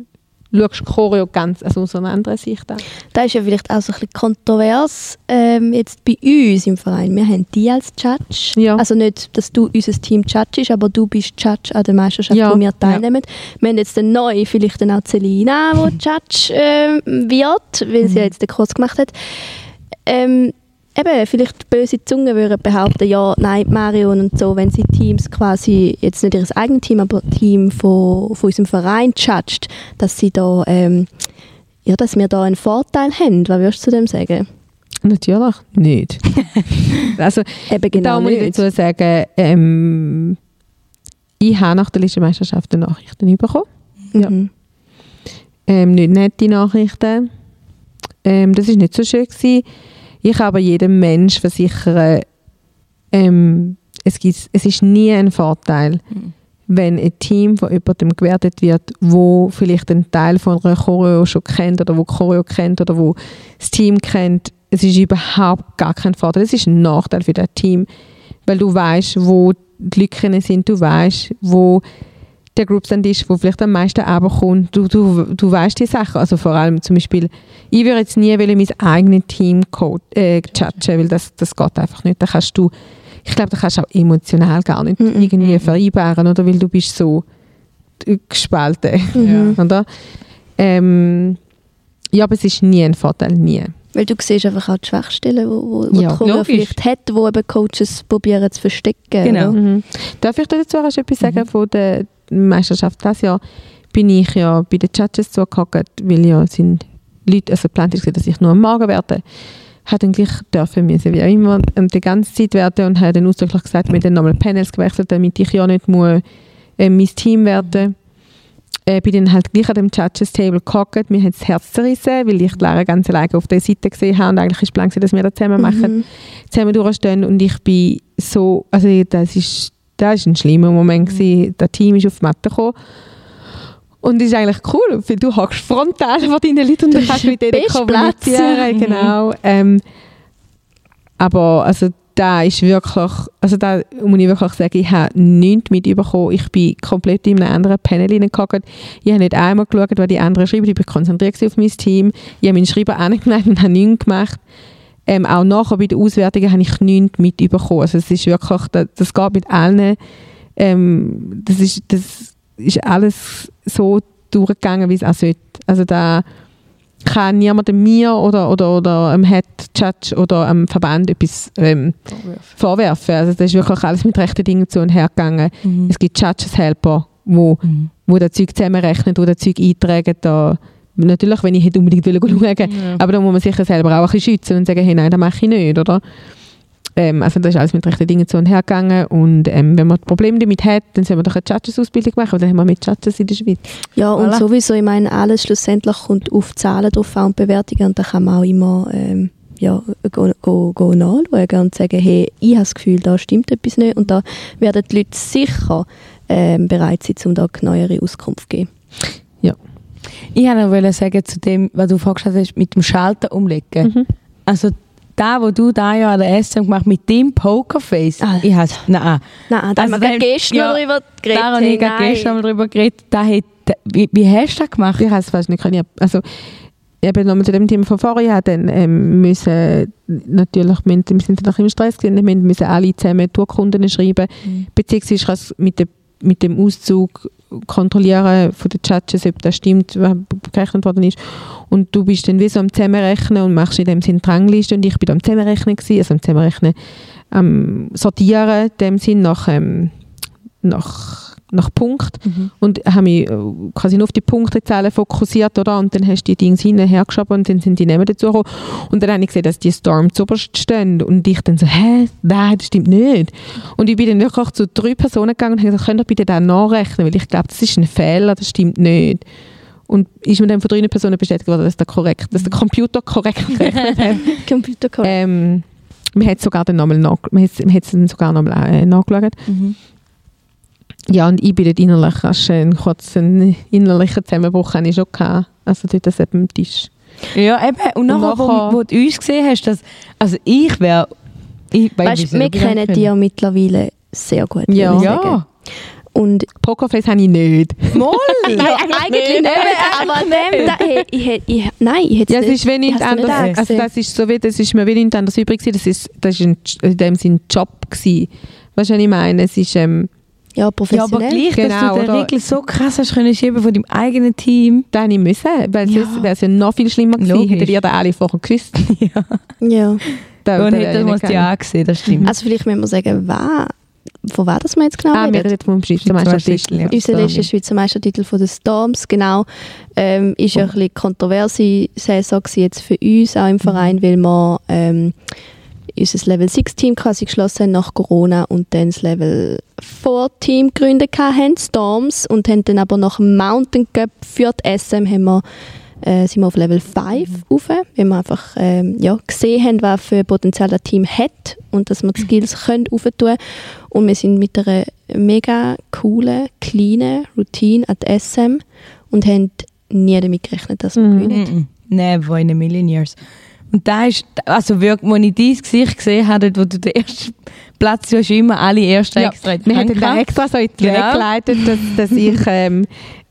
schaust Choreo ganz also aus einer anderen Sicht an. Das ist ja vielleicht auch so ein bisschen kontrovers ähm, jetzt bei uns im Verein. Wir haben die als Judge. Ja. Also nicht, dass du unser Team judgest, aber du bist Judge an der Meisterschaft, Ja. wo wir teilnehmen. Wir haben jetzt dann neu vielleicht dann auch Celina, die Judge ähm, wird, weil sie ja jetzt den Kurs gemacht hat. Ähm, eben, vielleicht böse Zungen würden behaupten, ja, nein, Marion und so, wenn sie Teams quasi, jetzt nicht ihr eigenes Team, aber Team von, von unserem Verein judged, dass sie da, ähm, ja, dass wir da einen Vorteil haben. Was würdest du zu dem sagen? Natürlich nicht. also Eben da genau muss ich dazu sagen, ähm, ich habe nach der Listenmeisterschaft Nachrichten bekommen. ja. Mhm. ähm, nicht nette Nachrichten. Ähm, das ist nicht so schön gewesen. Ich aber jedem Mensch versichern, ähm, es, gibt, es ist nie ein Vorteil, Mhm. wenn ein Team von jemandem gewertet wird, wo vielleicht einen Teil von einer Choreo schon kennt oder wo Choreo kennt oder wo das Team kennt. Es ist überhaupt gar kein Vorteil. Es ist ein Nachteil für das Team, weil du weißt, wo die Lücken sind, du weißt, wo der Groupstand ist, wo vielleicht am meisten runterkommt. Du, du, du weißt die Sachen. Also vor allem zum Beispiel, ich würde jetzt nie wollen, mein eigenes Team äh, judgen, weil das, das geht einfach nicht. Da kannst du, ich glaube, da kannst du auch emotional gar nicht Mhm. irgendwie vereinbaren, oder? Weil du bist so gespalten, Mhm. oder? Ähm, ja, aber es ist nie ein Vorteil, nie. Weil du siehst einfach auch die Schwachstellen, wo, wo, wo Ja, die Choreo vielleicht hat, wo eben Coaches probieren zu verstecken. Genau. Mhm. Darf ich dazu auch etwas sagen von der Meisterschaft dieses Jahr? Bin ich ja bei den Judges zugehockt, weil ja sind Leute, also geplant ist, dass ich nur am Morgen werde. Hat dann gleich dürfen müssen, wie auch immer, und die ganze Zeit werden und hat dann ausdrücklich gesagt, wir haben dann nochmal Panels gewechselt, damit ich ja nicht muss, äh, mein Team werden äh, bin dann halt gleich an dem Judges Table gehockt. Mir hat das Herz zerrissen, weil ich die Lara ganz alleine auf der Seite gesehen habe und eigentlich ist gewesen, dass wir das zusammen machen Mhm. zusammen durchstehen und ich bin so, also das ist, das ist ein schlimmer Moment gewesen. Das Team ist auf die Matte gekommen und das ist eigentlich cool, weil du hockst frontal vor deinen Leuten und du kannst mit denen kommunizieren, Mhm. genau. Ähm, aber also da ist wirklich, also da muss ich wirklich sagen, ich habe nichts mitbekommen. Ich bin komplett in einem anderen Panel hineingehockt. Ich habe nicht einmal geschaut, was die anderen schreiben. Ich bin konzentriert auf mein Team. Ich habe meinen Schreiber angemeldet und habe nichts gemacht. Ähm, auch nachher bei den Auswertungen habe ich nichts mitbekommen. Also es ist wirklich, das, das geht mit allen, ähm, das, ist, das ist alles so durchgegangen, wie es auch sollte. Also da kann niemand mir oder, oder, oder einem Head Judge oder einem Verband etwas ähm, vorwerfen. Also das ist wirklich alles mit rechten Dingen zu und her gegangen. Mhm. Es gibt Judges Helper, wo, Mhm. wo das Zeug zusammenrechnen, wo das Zeug eintragen. Da, natürlich, wenn ich hätte unbedingt wollen schauen Ja. aber da muss man sich selber auch ein bisschen schützen und sagen, hey, nein, das mache ich nicht, oder? Ähm, also das ist alles mit rechten Dingen zu und her gegangen und ähm, wenn man Probleme damit hat, dann soll man doch eine Judges-Ausbildung machen, weil dann haben wir mit Judges in der Schweiz. Ja, und Voilà. sowieso, ich meine, alles schlussendlich kommt auf Zahlen drauf an und Bewertungen und da kann man auch immer ähm, ja, go, go, go nachschauen und sagen, hey, ich habe das Gefühl, da stimmt etwas nicht und da werden die Leute sicher ähm, bereit sein, um da neuere Auskunft zu geben. Ich wollte noch wollen sagen zu dem, was du vorgestellt hast, mit dem Schalter umlegen. Mhm. Also da, wo du da ja an der SM gemacht mit dem Pokerface, Ah. ich has, nein, Nein, da Also haben wir gestern ja, noch darüber geredet. da habe ich gestern drüber geredet, da hat, wie, wie hast du das gemacht? Ich habe es fast nicht können. Also, eben nochmal zu dem Thema von vorher, dann ähm, müssen, natürlich, wir, sind noch im Stress gewesen, wir müssen alle zusammen die Urkunden schreiben, Mhm. beziehungsweise ich kann es mit, dem- mit dem Auszug kontrollieren von den Judges, ob das stimmt, was gerechnet worden ist. Und du bist dann wie so am Zusammenrechnen und machst in dem Sinn die Rangliste und ich bin am Zusammenrechnen gewesen, also am Zusammenrechnen, am Sortieren, in dem Sinn nach, ähm, nach, nach Punkt Mhm. und habe mich äh, quasi nur auf die Punktezahlen fokussiert, oder? Und dann hast du die Dinge hinhergeschoben und dann sind die Namen dazu gekommen. Und dann habe ich gesehen, dass die Storm zuoberst stehen. Und ich dann so, hä? Nein, das stimmt nicht. Und ich bin dann wirklich zu drei Personen gegangen und habe gesagt, könnt ihr bitte das nachrechnen? Weil ich glaube, das ist ein Fehler, das stimmt nicht. Und ist mir dann von drei Personen bestätigt worden, dass der, korrekt, dass der Computer korrekt gerechnet hat. Computer Code. ähm, man hat sogar dann nochmal nach, man hat, man hat es dann sogar nochmal äh, nachgeschaut. Mhm. Ja, und ich bin dort innerlich du einen kurzen innerlichen Zusammenbruch hatte ich schon gehabt. Also dort das am Tisch. Ja, eben. Und nachher, nachher- wo, wo du uns gesehen hast, dass, also ich wäre... Ich, weißt, wir kennen die ja mittlerweile sehr gut. Ja. Ja. Und Pokerface habe ich nicht. Moll! ja, eigentlich nicht, aber dem, da, hey, ich, ich, nein, ich hätte Ja, es ist wie nicht also angesehen. das ist so wie, das ist mir wie nichts anderes übrig gewesen. Das ist, das ist ein, in dem Sinn ein Job gewesen. Weißt du, was ich meine? Es ist, ähm, ja, Ja, aber professionell. gleich, Genau, dass du den? Riegel so krass hast können schieben von deinem eigenen Team. da habe ich müssen, weil Ja. sonst wäre es ja noch viel schlimmer gewesen. Logisch. Hättet ihr alle vorher gewusst. ja. Da, Und hätte man nicht es ja angesehen, das stimmt. Also vielleicht müssen wir sagen, wer, von wer das wir jetzt genau Ah, wir reden. reden vom Schweizer Meistertitel. Ja. Unser letzter Schweizer Meistertitel von den Storms, genau. Ähm, ist ja ein bisschen kontroverse Saison jetzt für uns, auch im Verein, weil wir ähm, unser Level 6 Team quasi geschlossen haben nach Corona und dann das Level 4 Team gegründet haben, Storms, und haben dann aber nach dem Mountain Cup für die SM haben wir äh, sind wir auf Level 5 rauf, weil wir einfach ähm, ja, gesehen haben, was für Potenzial das Team hat und dass wir die Skills können aufentun Und wir sind mit einer mega coolen, kleinen Routine an die SM und haben nie damit gerechnet, dass wir Mhm. gewinnen. Mm-mm. Never in a million years. Und da ist, also wirklich, als ich dein Gesicht gesehen habe, wo du den ersten Platz, hast immer alle ersten Ja, extra in die wir haben gehabt. extra so in die Genau. Wege geleitet, dass, dass ich ähm,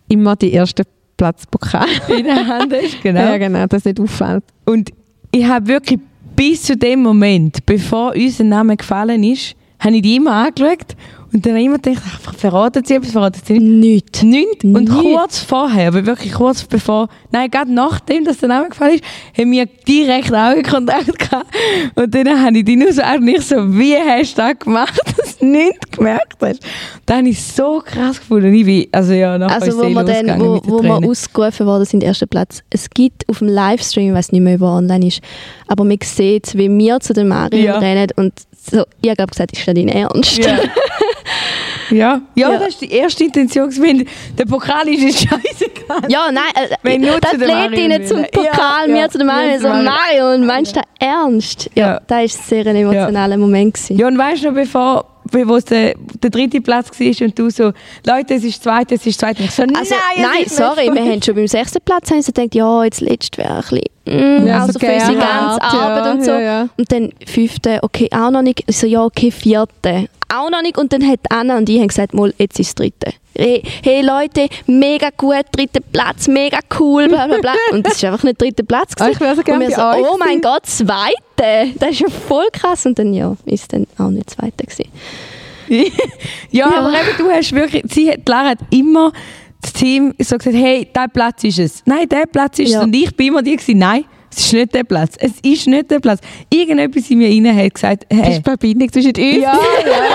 immer die ersten Platz bekam. in der Hand hast. Genau. Ja, genau, dass nicht auffällt. Und ich habe wirklich bis zu dem Moment, bevor unser Name gefallen ist, habe ich die immer angeschaut und dann habe ich immer gedacht, ach, verraten sie etwas, verraten sie nicht. Nichts. Nichts. Und kurz vorher, aber wirklich kurz bevor, nein, gerade nachdem dass der Name gefallen ist, haben wir direkt Augenkontakt gehabt. Und dann habe ich die nur so auch nicht so, wie hast du das gemacht, dass du nichts gemerkt hast. Da habe ich so krass gefunden. Ich bin, also ja, nachher Also wo wir, dann, wo, wo wir ausgerufen worden sind, ersten Platz. Es gibt auf dem Livestream, ich weiß nicht mehr, er online ist, aber man sieht, wie wir zu den Marion Ja. rennen und so, ich habe gesagt, ist das dein Ernst? Ja. ja. Ja, Ja. das ist die erste Intention. Wenn der Pokal ist, ist scheißegal. Ja, nein, äh, Wenn nur die zu Athletinnen Marion zum. Pokal, Ja, mir ja, zu Marion, zu so Marion. Marion, meinst du das ernst? Ja, Ja. das war sehr ein emotionaler Moment. Gewesen. Ja, und weißt du noch, bevor, wo es der, der dritte Platz war und du so, Leute, es ist zweite, es ist zweite. Ich so, Also, nein, nein, sorry, wir haben schon beim sechsten Platz haben sie gedacht, ja, jetzt letztes wäre ein bisschen, mm, Ja, also so für unsere ganze Gerhard, Arbeit ja, und so. ja, ja. Und dann fünfte, okay, auch noch nicht. Ich so, ja, okay, vierte. Auch noch nicht. Und dann hat Anna und ich haben gesagt, mal, jetzt ist das dritte. Hey, hey Leute, mega gut, dritter Platz, mega cool, bla bla bla. Und das ist einfach nicht dritter Platz. Ah, ich wäre so und wir so, oh mein gewesen. Gott, zweite. Das ist ja voll krass. Und dann, ja, ist dann auch nicht zweite gewesen. Ja, aber eben, du hast wirklich, sie hat, Lara hat immer das Team so gesagt, hey, der Platz ist es. Nein, der Platz ist Ja. es. Und ich bin immer die gewesen, nein, es ist nicht der Platz. Es ist nicht der Platz. Irgendetwas in mir rein hat gesagt, Das hey. ist die Verbindung zwischen uns. Ja, ja,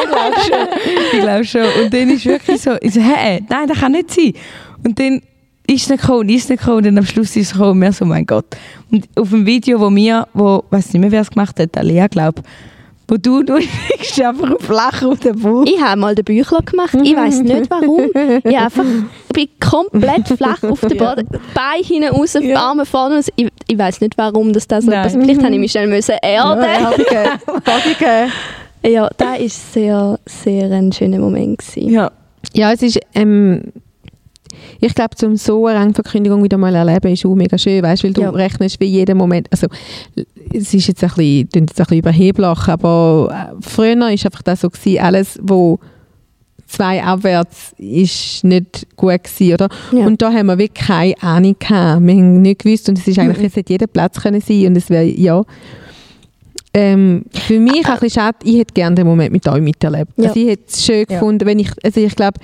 ich glaube schon. Ich glaube schon. Und dann ist wirklich so, ich so, hä, nein, das kann nicht sein. Und dann ist es nicht gekommen, ist es nicht gekommen. Und dann am Schluss ist es gekommen und wir so, mein Gott. Und auf dem Video, wo wir, wo, weiß nicht mehr, wer es gemacht hat, Alia, glaube wo du, du liegst einfach flach auf dem Bauch. Ich habe mal den Büchler gemacht. Ich weiß nicht warum. Ich einfach ich bin komplett flach auf dem Boden. Beine hinten raus, Ja. Arme vorne. Ich, ich weiß nicht warum das da so passiert. Vielleicht habe ich mich schnell müssen erden. Ja. Ja, das war sehr, sehr ein schöner Moment. Gewesen. Ja. Ja, es ist, ähm, ich glaube, zum so eine Rangverkündigung wieder mal erleben, ist auch mega schön, weißt, weil du Ja. rechnest wie jeden Moment, also es ist jetzt ein bisschen, jetzt ein bisschen überheblich, aber äh, früher war einfach das so gewesen, alles, wo zwei abwärts ist nicht gut gewesen, oder? Ja. Und da haben wir wirklich keine Ahnung gehabt. Wir haben nicht gewusst und es ist eigentlich, Mhm. es hätte jeder Platz können sein und es wäre, ja. Ähm, für mich ein bisschen schade, ich hätte gerne den Moment mit euch miterlebt. Ja. Also ich hätte es schön Ja. gefunden, wenn ich, also ich glaube,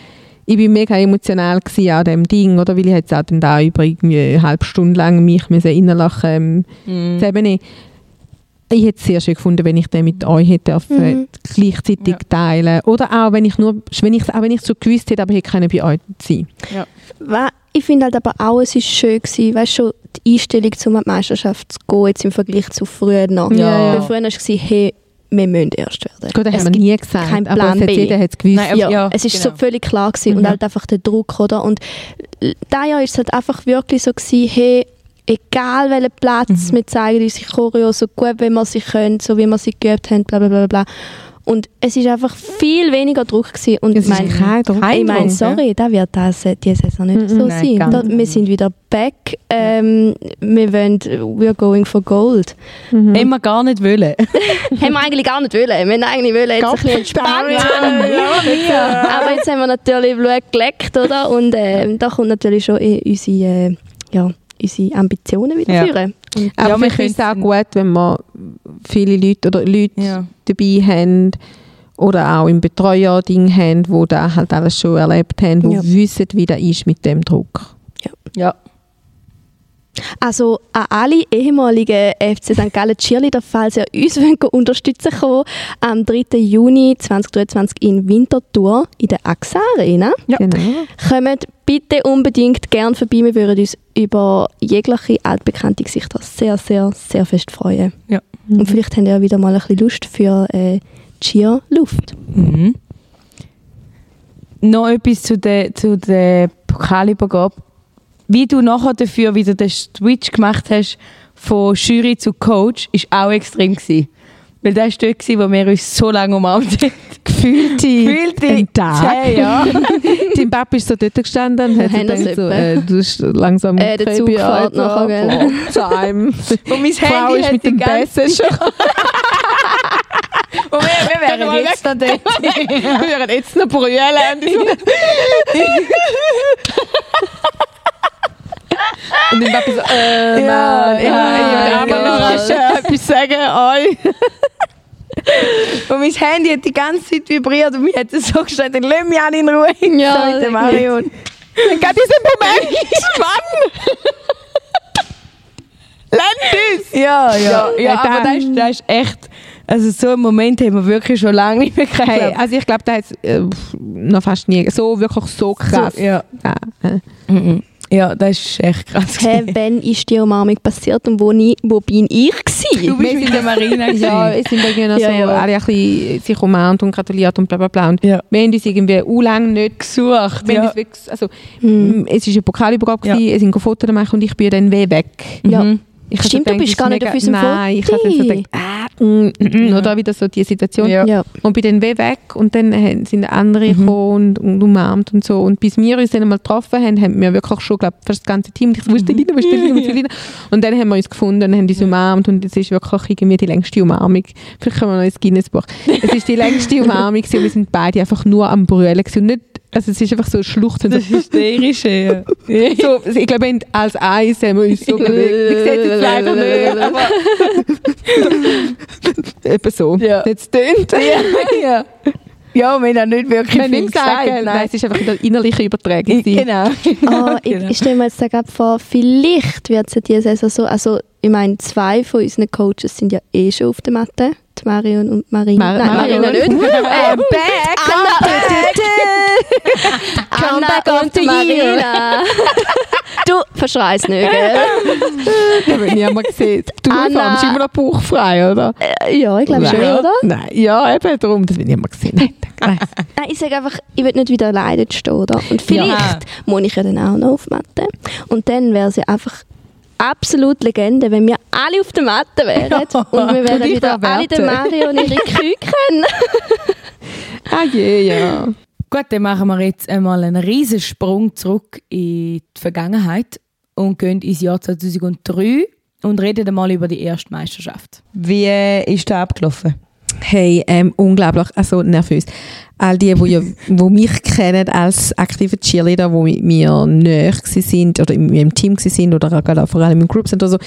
ich bin mega emotional gewesen an dem Ding, oder? Weil ich jetzt auch dann da über irgendwie eine halbe Stunde lang mich müssen innerlich ähm, nicht. Ich hätte es sehr schön gefunden, wenn ich den mit euch hätte Mhm. gleichzeitig Ja. teilen. Oder auch wenn ich nur, wenn ich auch wenn ich so gewusst hätte, aber hätte können bei euch sein. Wa- Ich finde halt aber auch, es war schön, gewesen, weißt du, schon die Einstellung, um die Meisterschaft zu gehen, jetzt im Vergleich zu früher noch. Ja. Weil früher war es, hey, wir müssen erst werden. Gut, das Es haben wir nie gesagt, aber Plan es hat B. jeder hat es gewusst. Nein, Ja, Ja, es ist so genau. völlig klar gewesen Mhm. und halt einfach der Druck, oder? Und dieses Jahr ist es halt einfach wirklich so gewesen, hey, egal welchen Platz, Mhm. wir zeigen unsere Choreo so gut, wie wir sie können, so wie wir sie geübt haben, bla bla bla bla. Und es ist einfach viel weniger Druck gewesen. Und Es ist mein, kein Druck. Ich meine, sorry, da wird das äh, diese Saison nicht Mhm. so Nein, sein. Da, wir sind wieder back. Ähm, wir wollen, we're going for gold. Mhm. Haben wir gar nicht wollen. haben wir eigentlich gar nicht wollen. Wir haben eigentlich wollen jetzt ein bisschen entspannt. Aber jetzt haben wir natürlich Blut geleckt, oder? Und ähm, da kommt natürlich schon eh unsere, äh, ja, unsere Ambitionen wieder Ja. führen. Und Aber Ja, ich finde es auch gut, wenn wir viele Leute oder Leute Ja. dabei haben oder auch im Betreuer-Ding haben, die da halt alles schon erlebt haben, die Ja. wissen, wie das ist mit dem Druck. Ja. Also an alle ehemaligen FC St. Gallen Cheerleader, falls ihr uns wollt unterstützen wollt, am 3. Juni 2023 in Winterthur in der AXA Arena. Ja. Genau. Kommt bitte unbedingt gern vorbei. Wir würden uns über jegliche altbekannte Gesichter sehr, sehr, sehr fest freuen. Ja. Und vielleicht habt ihr ja wieder mal ein bisschen Lust für äh, Cheer-Luft. Mhm. Noch etwas zu der, zu der Pokalübergabe. Wie du nachher dafür wieder den Switch gemacht hast von Jury zu Coach, ist auch extrem gewesen. Weil das war dort, wo wir uns so lange umarmt haben. Gefühlte Gefühlte Tag. zehn Jahre. Dein Papa ist so dort gestanden und hat gedacht, so, äh, du bist langsam Äh, der Zug fährt nachher, gell? boah, Time. Und mein Frau Handy ist mit dem Bessen schon. Und wir, wir wären wir jetzt noch dort. Wir würden jetzt noch brüllen. Und, dann Papa so, äh, Ja, Mann, ja, ja, ja, aber egal. wir müssen etwas sagen euch. Und mein Handy hat die ganze Zeit vibriert und mir hat es so gesagt, dann lass mich auch in Ruhe. Ja, sagt der Marion. Geht dieser Moment. Lernt uns. Ja, ja, ja, ja, aber das ist, das ist echt, also so einen Moment haben wir wirklich schon lange nicht mehr gehabt. Hey, also ich glaube, da hat es äh, noch fast nie so wirklich so krass. So, ja. Ja. äh. Mhm. Ja, das ist echt krass. Hey, wann ist die Umarmung passiert und wo, nie, wo bin ich gewesen? Du bist mit der Marina Ja, es sind irgendwie Ja, so ja. alle ein bisschen sich umarmt und gratuliert und bla bla bla. Und Ja. wir haben uns irgendwie u lang nicht gesucht. wir Ja. uns wirklich, also, Hm. Es war eine Pokalübergabe, Ja. es sind Fotos machen und ich bin dann weh weg. Ja. Mhm. Ich Stimmt, so du bist gar nicht auf unserem Nein, ich habe dann so gedacht, ah, mm, mm, oder wieder so die Situation. Ja. Ja. Und bin dann weh weg und dann sind andere gekommen und, und umarmt und so. Und bis wir uns dann mal getroffen haben, haben wir wirklich schon, glaube fast das ganze Team, ich wusste nicht, wusste nicht, wusste nicht. Und dann haben wir uns gefunden und haben uns umarmt und es ist wirklich irgendwie die längste Umarmung. Vielleicht können wir noch ins Guinness-Buch. Es ist die längste Umarmung und wir sind beide einfach nur am Brüllen und nicht, also es ist einfach so ein Schluchzen. So, hysterische. Ja. so, ich glaube, als Eis haben wir uns so bewegt. Ich sehe es jetzt leider nicht, aber etwa so. Ja. Jetzt tönt. ja. ja, wir haben nicht wirklich viel gesagt. nein, es ist einfach in der innerlichen Übertragung. Genau. Ah, ich, Genau. ich stelle mir jetzt da gerade vor, vielleicht wird es ja diese Saison so, also ich meine, zwei von unseren Coaches sind ja eh schon auf der Matte, die Marion und Marina. Mar- Nein, Marion. Marina nicht. Äh, back, Anna, back Anna on und Marina. du verschreist nicht, gell? Das habe ich niemand gesehen. Du Anna- bist immer noch bauchfrei, oder? Äh, ja, ich glaube schon, oder? Nein, ja, eben darum, das will niemand gesehen. Nein, ich sage einfach, ich will nicht wieder alleine stehen, oder? Und vielleicht Ja. muss ich ja dann auch noch auf Matte. Und dann wäre es ja einfach absolut Legende, wenn wir alle auf der Matte wären und wir wären wieder alle den. Mario und ihre Kühe kennen. Ah je, ja. Gut, dann machen wir jetzt einmal einen riesen Sprung zurück in die Vergangenheit und gehen ins Jahr 2003 und reden einmal über die erste Meisterschaft. Wie ist da abgelaufen? Hey, ähm, unglaublich, also nervös. All die, die ja, wo mich kennen als aktive Cheerleader, die mit mir näher sind oder in meinem Team sind oder vor allem im Group sind oder so,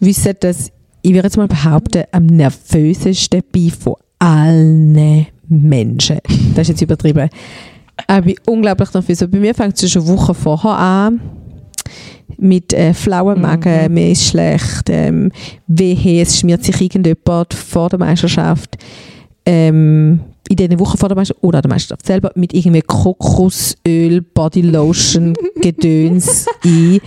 wissen, dass ich würde jetzt mal behaupten, am nervösesten bin von allen Menschen. Das ist jetzt übertrieben. Aber ich bin unglaublich nervös. Und Bei mir fängt es schon Wochen vorher an mit äh, flauen Magen, mir ist schlecht, ähm, wehe, es schmiert sich irgendjemand vor der Meisterschaft, ähm, in diesen Wochen vor der Meisterschaft oder an der Meisterschaft selber mit irgendwie Kokosöl, Bodylotion, Gedöns ein.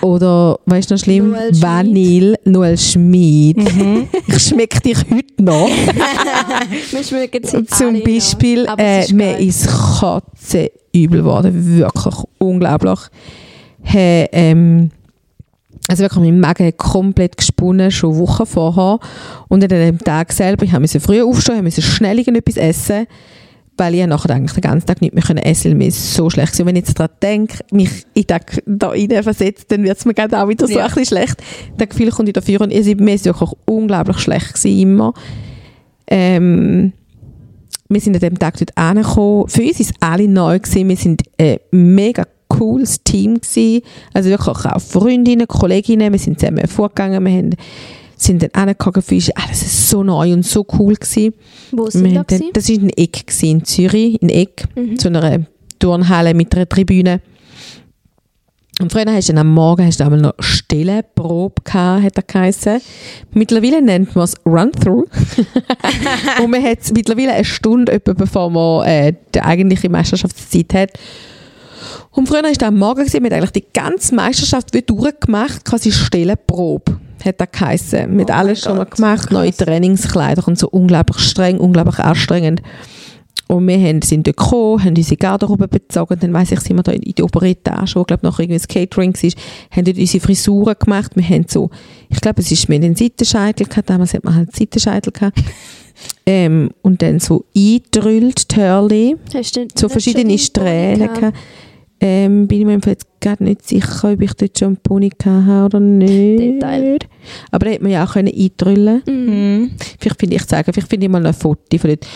Oder, weißt du noch schlimm? Noel. Vanille, Noel Schmid. Ich schmecke dich heute noch. Wir schmecken sie Zum Beispiel, noch. Aber äh, ist mir ist Katze übel geworden. Wirklich unglaublich. Hey, ähm, also wirklich, mein Magen komplett gesponnen, schon Wochen vorher. Und an dem Tag selber, ich musste früh aufstehen, ich musste schnell irgendetwas essen, weil ich nachher eigentlich den ganzen Tag nicht mehr können essen konnte, weil mir so schlecht war. Und wenn ich jetzt daran denke, mich in den da rein versetzt, dann wird es mir gerade auch wieder so Ja. ein bisschen schlecht. Das Gefühl kommt ich dafür und ich, mir ist wirklich unglaublich schlecht gewesen, immer. Ähm, wir sind an dem Tag dort angekommen. Für uns war es alle neu. Gewesen. Wir sind ein mega cooles Team. Gewesen. Also wirklich auch Freundinnen, Kolleginnen. Wir sind zusammen vorgegangen. Wir haben, sind dann angekommen. Für uns alles ist so neu und so cool. Gewesen. Wo sind Wir dann, gewesen? das war ein Eck gewesen, in Zürich, in Eck, Mhm. zu einer Turnhalle mit einer Tribüne. Und früher hast du dann am Morgen hast du einmal noch Stellenprobe gehabt, hat er geheißen. Mittlerweile nennt man es Run-Through. und man hat mittlerweile eine Stunde, etwa bevor man äh, die eigentliche Meisterschaftszeit hat. Und früher war am Morgen, man hat eigentlich die ganze Meisterschaft wie durchgemacht, quasi Stellenprobe, hat er geheißen. Mit Oh alles schon mal gemacht, neue. Trainingskleider und so unglaublich streng, unglaublich anstrengend. Und wir haben, sind dort gekommen, haben unsere Garderobe bezogen, dann weiss ich, sind wir da in, in die obere Etage, wo, glaube noch irgendwie das Catering war, haben dort unsere Frisuren gemacht, wir haben so, ich glaube, es ist mehr den Seitenscheitel gehabt, damals hat man halt Seitenscheitel gehabt, ähm, und dann so eingedrüllt, Törli, Hast du so verschiedene Strähnen gehabt. Ähm, bin ich mir jetzt gerade nicht sicher, ob ich dort schon einen Pony hatte oder nicht. Detail. Aber da hätte man ja auch können eindrüllen Mhm. Mhm. Vielleicht finde ich sagen, vielleicht finde ich mal ein Foto von dort.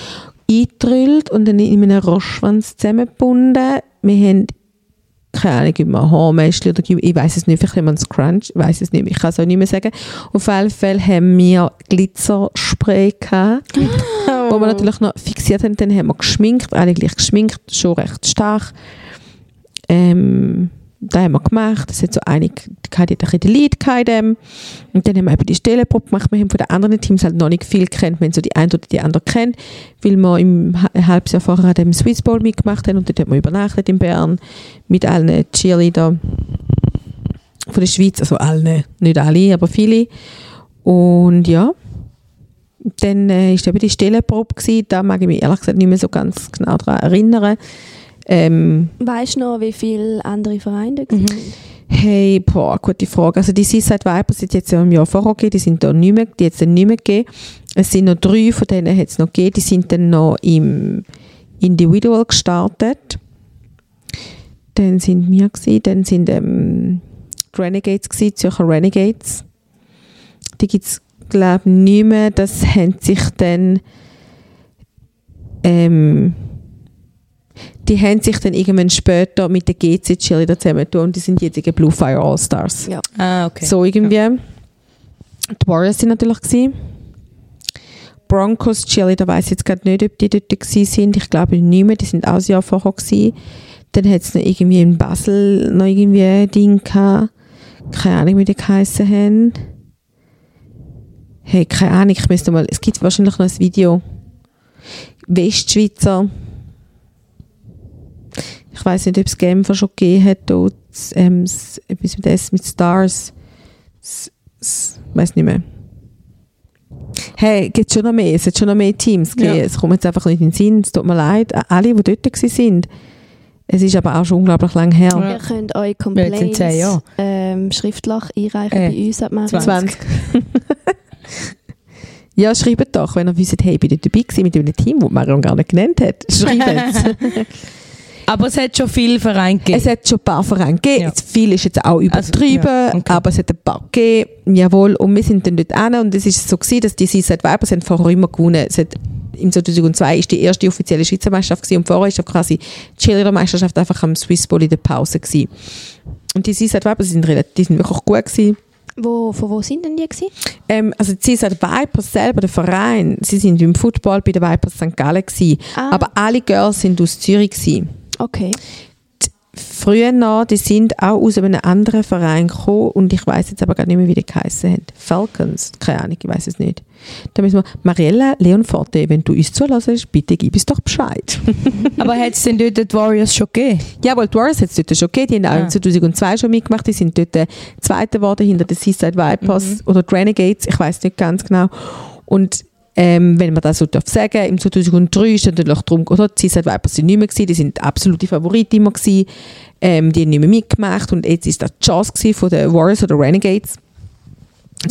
Eingedrüllt und dann in einem Rostschwanz zusammengebunden. Wir haben keine Ahnung, ob man Haarmäschchen oder ich weiß es nicht, vielleicht haben wir einen Scrunch, ich weiß es nicht, ich kann es auch nicht mehr sagen. Auf jeden Fall haben wir Glitzerspray gehabt, wo wir natürlich noch fixiert haben, dann haben wir geschminkt, alle gleich geschminkt, schon recht stark. Ähm, das haben wir gemacht, es hat so einige, die hatten ein bisschen. Und dann haben wir die Stellenprobe gemacht. Wir haben von den anderen Teams halt noch nicht viel kennt. Wir haben so die eine oder die andere kennt, weil wir im halbes Jahr vorher an dem Swiss Bowl mitgemacht haben und dort haben wir übernachtet in Bern mit allen Cheerleadern von der Schweiz, also allen, nicht alle, aber viele. Und ja, dann äh, ist eben die Stellenprobe. Da mag ich mich ehrlich gesagt nicht mehr so ganz genau daran erinnern. Ähm, Weißt du noch, wie viele andere Vereine da Mhm. Hey, boah, gute Frage. Also die Seaside Vipers sind jetzt ja im Jahr vorher gegeben, die sind da nicht mehr, die jetzt nicht mehr gegeben. Es sind noch drei von denen hat es noch gegeben, die sind dann noch im Individual gestartet. Dann sind wir gewesen, dann sind ähm, die Renegades gewesen, Zürcher Renegades. Die gibt es, glaube ich, nicht mehr. Das haben sich dann ähm, die haben sich dann irgendwann später mit der GC Cheerleader zusammengetan und die sind jetzt die Blue Fire All Stars. Ja. Ah, okay. So irgendwie. Die Warriors sind natürlich gewesen. Broncos Cheerleader weiß ich jetzt gerade nicht, ob die dort gewesen sind. Ich glaube nicht mehr, die sind auch ein Jahr vorher gewesen. Dann hat es noch irgendwie in Basel noch irgendwie ein Ding gehabt. Keine Ahnung, wie die geheissen haben. Hey, keine Ahnung, ich müsste mal, es gibt wahrscheinlich noch ein Video. Westschweizer. Ich weiß nicht, ob es Genfer schon gegeben hat, dort, ähm, etwas mit S, mit Stars. S, weiß nicht mehr. Hey, gibt schon noch mehr, es hat schon noch mehr Teams gegeben. Ja. Es kommt jetzt einfach nicht in den Sinn, es tut mir leid, alle, die dort sind. Es ist aber auch schon unglaublich lang her. Ja. Ihr könnt eure Complaints Jahren. ähm, schriftlich einreichen Äh, bei uns. Hat man 20. 20. ja, schreibt doch, wenn ihr wisst, hey, ich bin dort dabei gewesen mit einem Team, das Marion gar nicht genannt hat. Schreibt es. Aber es hat schon viele Vereine gegeben. Es hat schon ein paar Vereine gegeben. Ja. Viel ist jetzt auch übertrieben, ja, okay. aber es hat ein paar gegeben. Jawohl, und wir sind dann dort hin und es ist so gewesen, dass die Seaside Vipers haben vorher immer gewonnen. Es hat, Im 2002 ist die erste offizielle Schweizer Meisterschaft gewesen und vorher ist quasi die Cheerleader-Meisterschaft einfach am Swiss Bowl in der Pause gewesen. Und die Seaside Vipers sind, relativ, die sind wirklich gut gewesen. Wo, von wo sind denn die gewesen? Ähm, also die Seaside Vipers selber, der Verein, sie sind im Football bei den Vipers St. Gallen gewesen. Ah. Aber alle Girls sind aus Zürich gewesen. Okay. früher noch, die sind auch aus einem anderen Verein gekommen und ich weiß jetzt aber gar nicht mehr, wie die geheißen haben. Falcons, keine Ahnung, ich weiß es nicht. Da müssen wir, Mariella Leonforte, wenn du uns zulässt, bitte gib uns doch Bescheid. Aber hat es denn dort die Warriors schon gegeben? Jawohl, die Warriors hat es dort schon gegeben, die haben auch Ah. im 2002 schon mitgemacht, die sind dort äh, Zweiter geworden hinter den Seaside Vipers oder die Renegades, ich weiß nicht ganz genau. Und ähm, wenn man das so darf sagen, im 2003 ist dann natürlich darum, oder die Seaside Vipers sind nicht mehr gewesen, die sind absolute Favoriten immer gewesen, ähm, die haben nicht mehr mitgemacht und jetzt ist das die Chance von den Warriors oder Renegades,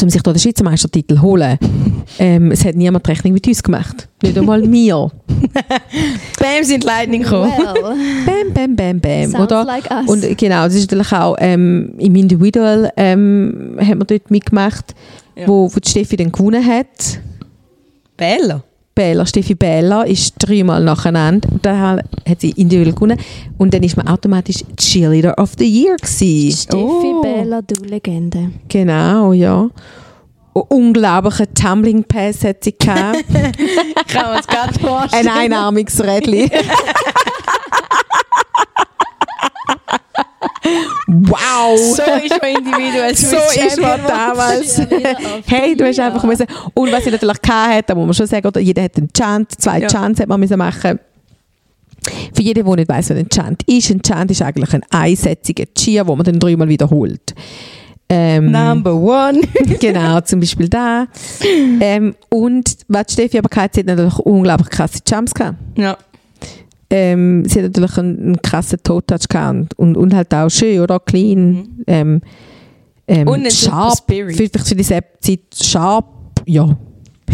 um sich da den Schweizer Meistertitel zu holen. ähm, es hat niemand die Rechnung mit uns gemacht. Nicht einmal mir. Bam, sind Lightning gekommen. Well, Bam, bam, bam, bam. sounds oder? like us. Und genau, das ist natürlich auch ähm, im Individual ähm, hat man dort mitgemacht, Ja. wo, wo die Steffi dann gewonnen hat. Bella. Bella, Steffi Bella ist dreimal nacheinander dann hat sie individuell gewonnen und dann ist man automatisch Cheerleader of the Year gewesen. Steffi Oh. Bella, du Legende. Genau, ja. Unglaublichen Tumbling Pass hat sie gehabt. Kann man es gerade vorstellen. Ein einarmiges Rädchen. wow! So ist man individuell. So ist man damals. hey, du hast einfach müssen. Und was sie natürlich hatte, da muss man schon sagen, oder jeder hat einen Chant, zwei Ja. Chants hat man müssen machen. Für jeden, der nicht weiss, was ein Chant ist, ein Chant ist eigentlich ein einsätziger Cheer, wo man dann dreimal wiederholt. Ähm, Number one. genau, zum Beispiel da. Ähm, und was Steffi aber sie hat natürlich unglaublich krasse Jumps gehabt. Ja. Ähm, sie hat natürlich einen, einen krassen Toe-Touch gehabt und, und halt auch schön, oder? Clean. Ähm, ähm, Mhm. Und sharp. Spirit. Vielleicht für diese Zeit sharp. Ja,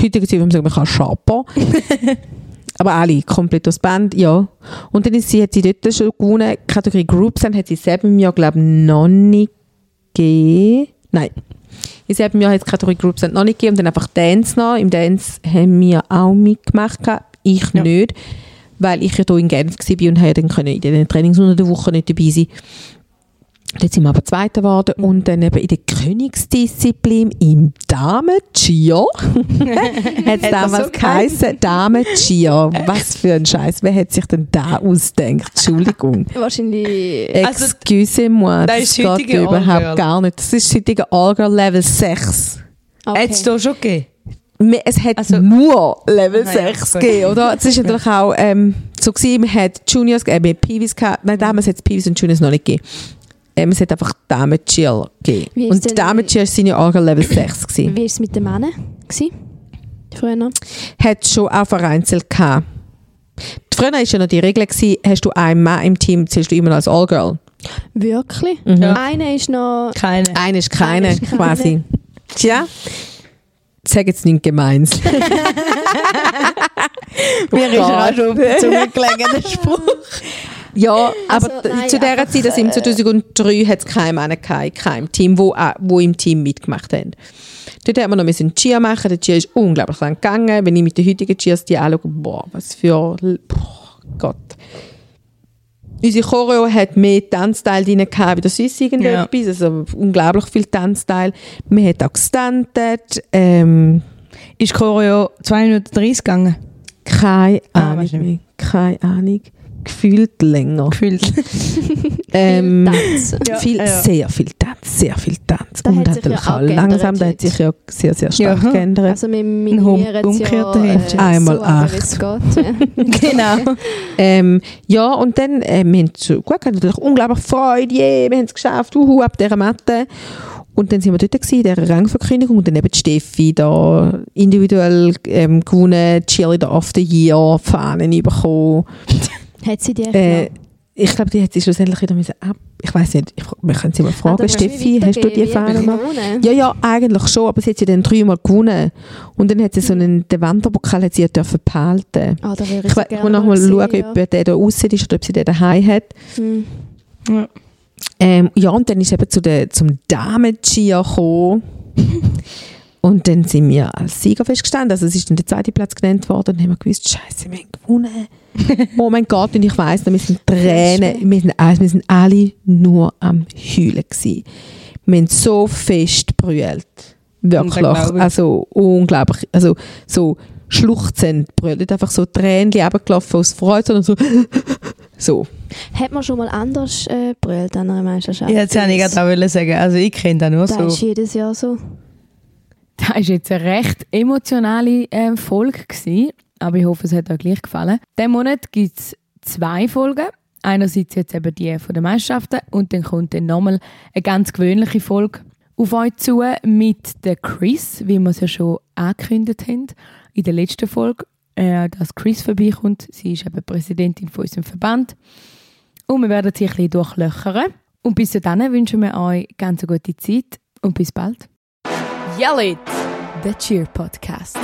heutige Zeit, wenn man sagen, man kann sharper. Aber alle, komplett aus Band, ja. Und dann ist sie, hat sie dort schon gewonnen, Kategorie Groups, dann hat sie selber im Jahr, glaube ich, noch nicht gegeben. Nein. In selben Jahr hat es Kategorie Groups noch nicht gegeben und dann einfach Dance noch. Im Dance haben wir auch mitgemacht, ich Ja. nicht, weil ich ja hier in Genf war und dann können in den Trainings unter der Woche nicht dabei sein. Dort sind wir aber Zweiter geworden und dann eben in der Königsdisziplin im Damen-Cheer hat es damals so geheißen, Damen-Cheer. Was für ein Scheiß. Wer hat sich denn da ausgedacht? Entschuldigung. Wahrscheinlich. Also, Excusez-moi, das das, ist geht überhaupt gar nicht. Das ist heutige Allgirl Level 6. Okay. Hat es da schon gegeben? Es hat Also- nur Level Ah, ja, 6 gut. gegeben, oder? Es ist natürlich auch ähm, so gewesen, man hat Juniors, äh, wir haben Peewees gehabt. Nein, damals hat es Peewees und Juniors noch nicht gegeben. Ähm, es hat einfach Damen Chill gegeben. Und Damen Chill sind ja Allgirl Level 6 gewesen. Wie war es mit den Männern? Gewesen? Früher noch? Hat schon auch vereinzelt gehabt. Früher war ja noch die Regel, gewesen, hast du einen Mann im Team, zählst du immer noch als Allgirl. Wirklich? Mhm. Einer ist noch... Keine. Einer ist keine, Einer ist keine. quasi. Tja, sag jetzt nichts Gemeins. Mir ist er auch schon auf die Zunge gelegen, der Spruch. Ja, Also, aber nein, zu dieser einfach, Zeit, das im äh, 2003, hat es keinen Mann gehabt, kein Team, wo, wo im Team mitgemacht haben. Dort haben wir noch müssen Cheer machen. Der Cheer ist unglaublich lang gegangen. Wenn ich mit den heutigen Cheers die anschaue, boah, was für, boah, Gott. Unsere Choreo hat mehr Tanzteile drin gehabt, wie das ist irgendetwas. Also unglaublich viel Tanzteile. Man hat auch gestuntet. Ähm, Ist Choreo 2 Minuten 30 gegangen? keine Ah, Ahnung mehr. Keine Ahnung. Gefühlt länger. Gefühlt. Ähm, Tanz. Ja, viel, ja. Sehr viel Tanz, sehr viel Tanz. Da und hat sich natürlich ja auch auch langsam, da hat sich ja sehr, sehr stark Ja. geändert. Also wir Hum- minimieren es ja äh. Einmal so, acht. es geht. Ja. genau. Ähm, ja, und dann, äh, wir haben so, gut, gehabt, natürlich unglaublich Freude, yeah, wir haben es geschafft, uhu, ab dieser Matte. Und dann sind wir dort gewesen, in dieser Rangverkündigung und dann eben die Steffi da individuell ähm, gewonnen, Cheerleader of the Year, Fahnen bekommen. Hat sie dir Äh, ich glaube, die hat sie schlussendlich wieder müssen ab... Ich weiß nicht, ich, wir können sie mal Ah, fragen, Steffi, hast du die Fahne noch? gewonnen? Ja, ja, eigentlich schon, aber sie hat sie dann dreimal gewonnen. Und dann hat sie so einen, den Wanderpokal hat sie ja dürfen behalten. Ah, da wäre ich Ich so will gerne noch mal gewesen, schauen, ja. ob der da aussieht ist oder ob sie den daheim hat. Hm. Ähm, ja, und dann ist eben zu der, zum gekommen. und dann sind wir als Sieger festgestanden. Also es ist dann der zweite Platz genannt worden. Und dann haben wir gewusst, Scheiße, wir haben gewonnen. oh mein Gott, und ich weiss, noch, wir sind Tränen, wir sind, also wir sind alle nur am Heulen gewesen. Wir haben so fest brüllt. Wirklich. Also unglaublich. Also so schluchzend brüllt. Nicht einfach so Tränen runtergelaufen aus Freude, sondern so so. Hat man schon mal anders äh, brüllt an einer Meisterschaft? Ja, jetzt wollte ich gerade auch sagen. Also ich kenne das nur Das ist so. jedes Jahr so. Das war jetzt eine recht emotionale ähm, Folge, gewesen, aber ich hoffe, es hat euch gleich gefallen. Diesen Monat gibt es zwei Folgen. Einerseits jetzt eben die von den Meisterschaften und dann kommt dann nochmal eine ganz gewöhnliche Folge auf euch zu mit der Chris, wie wir es ja schon angekündigt haben in der letzten Folge, äh, dass Chris vorbeikommt. Sie ist eben Präsidentin von unserem Verband. Und wir werden sie ein bisschen durchlöchern. Und bis dahin wünschen wir euch ganz eine gute Zeit und bis bald. Yell it! The Cheer Podcast.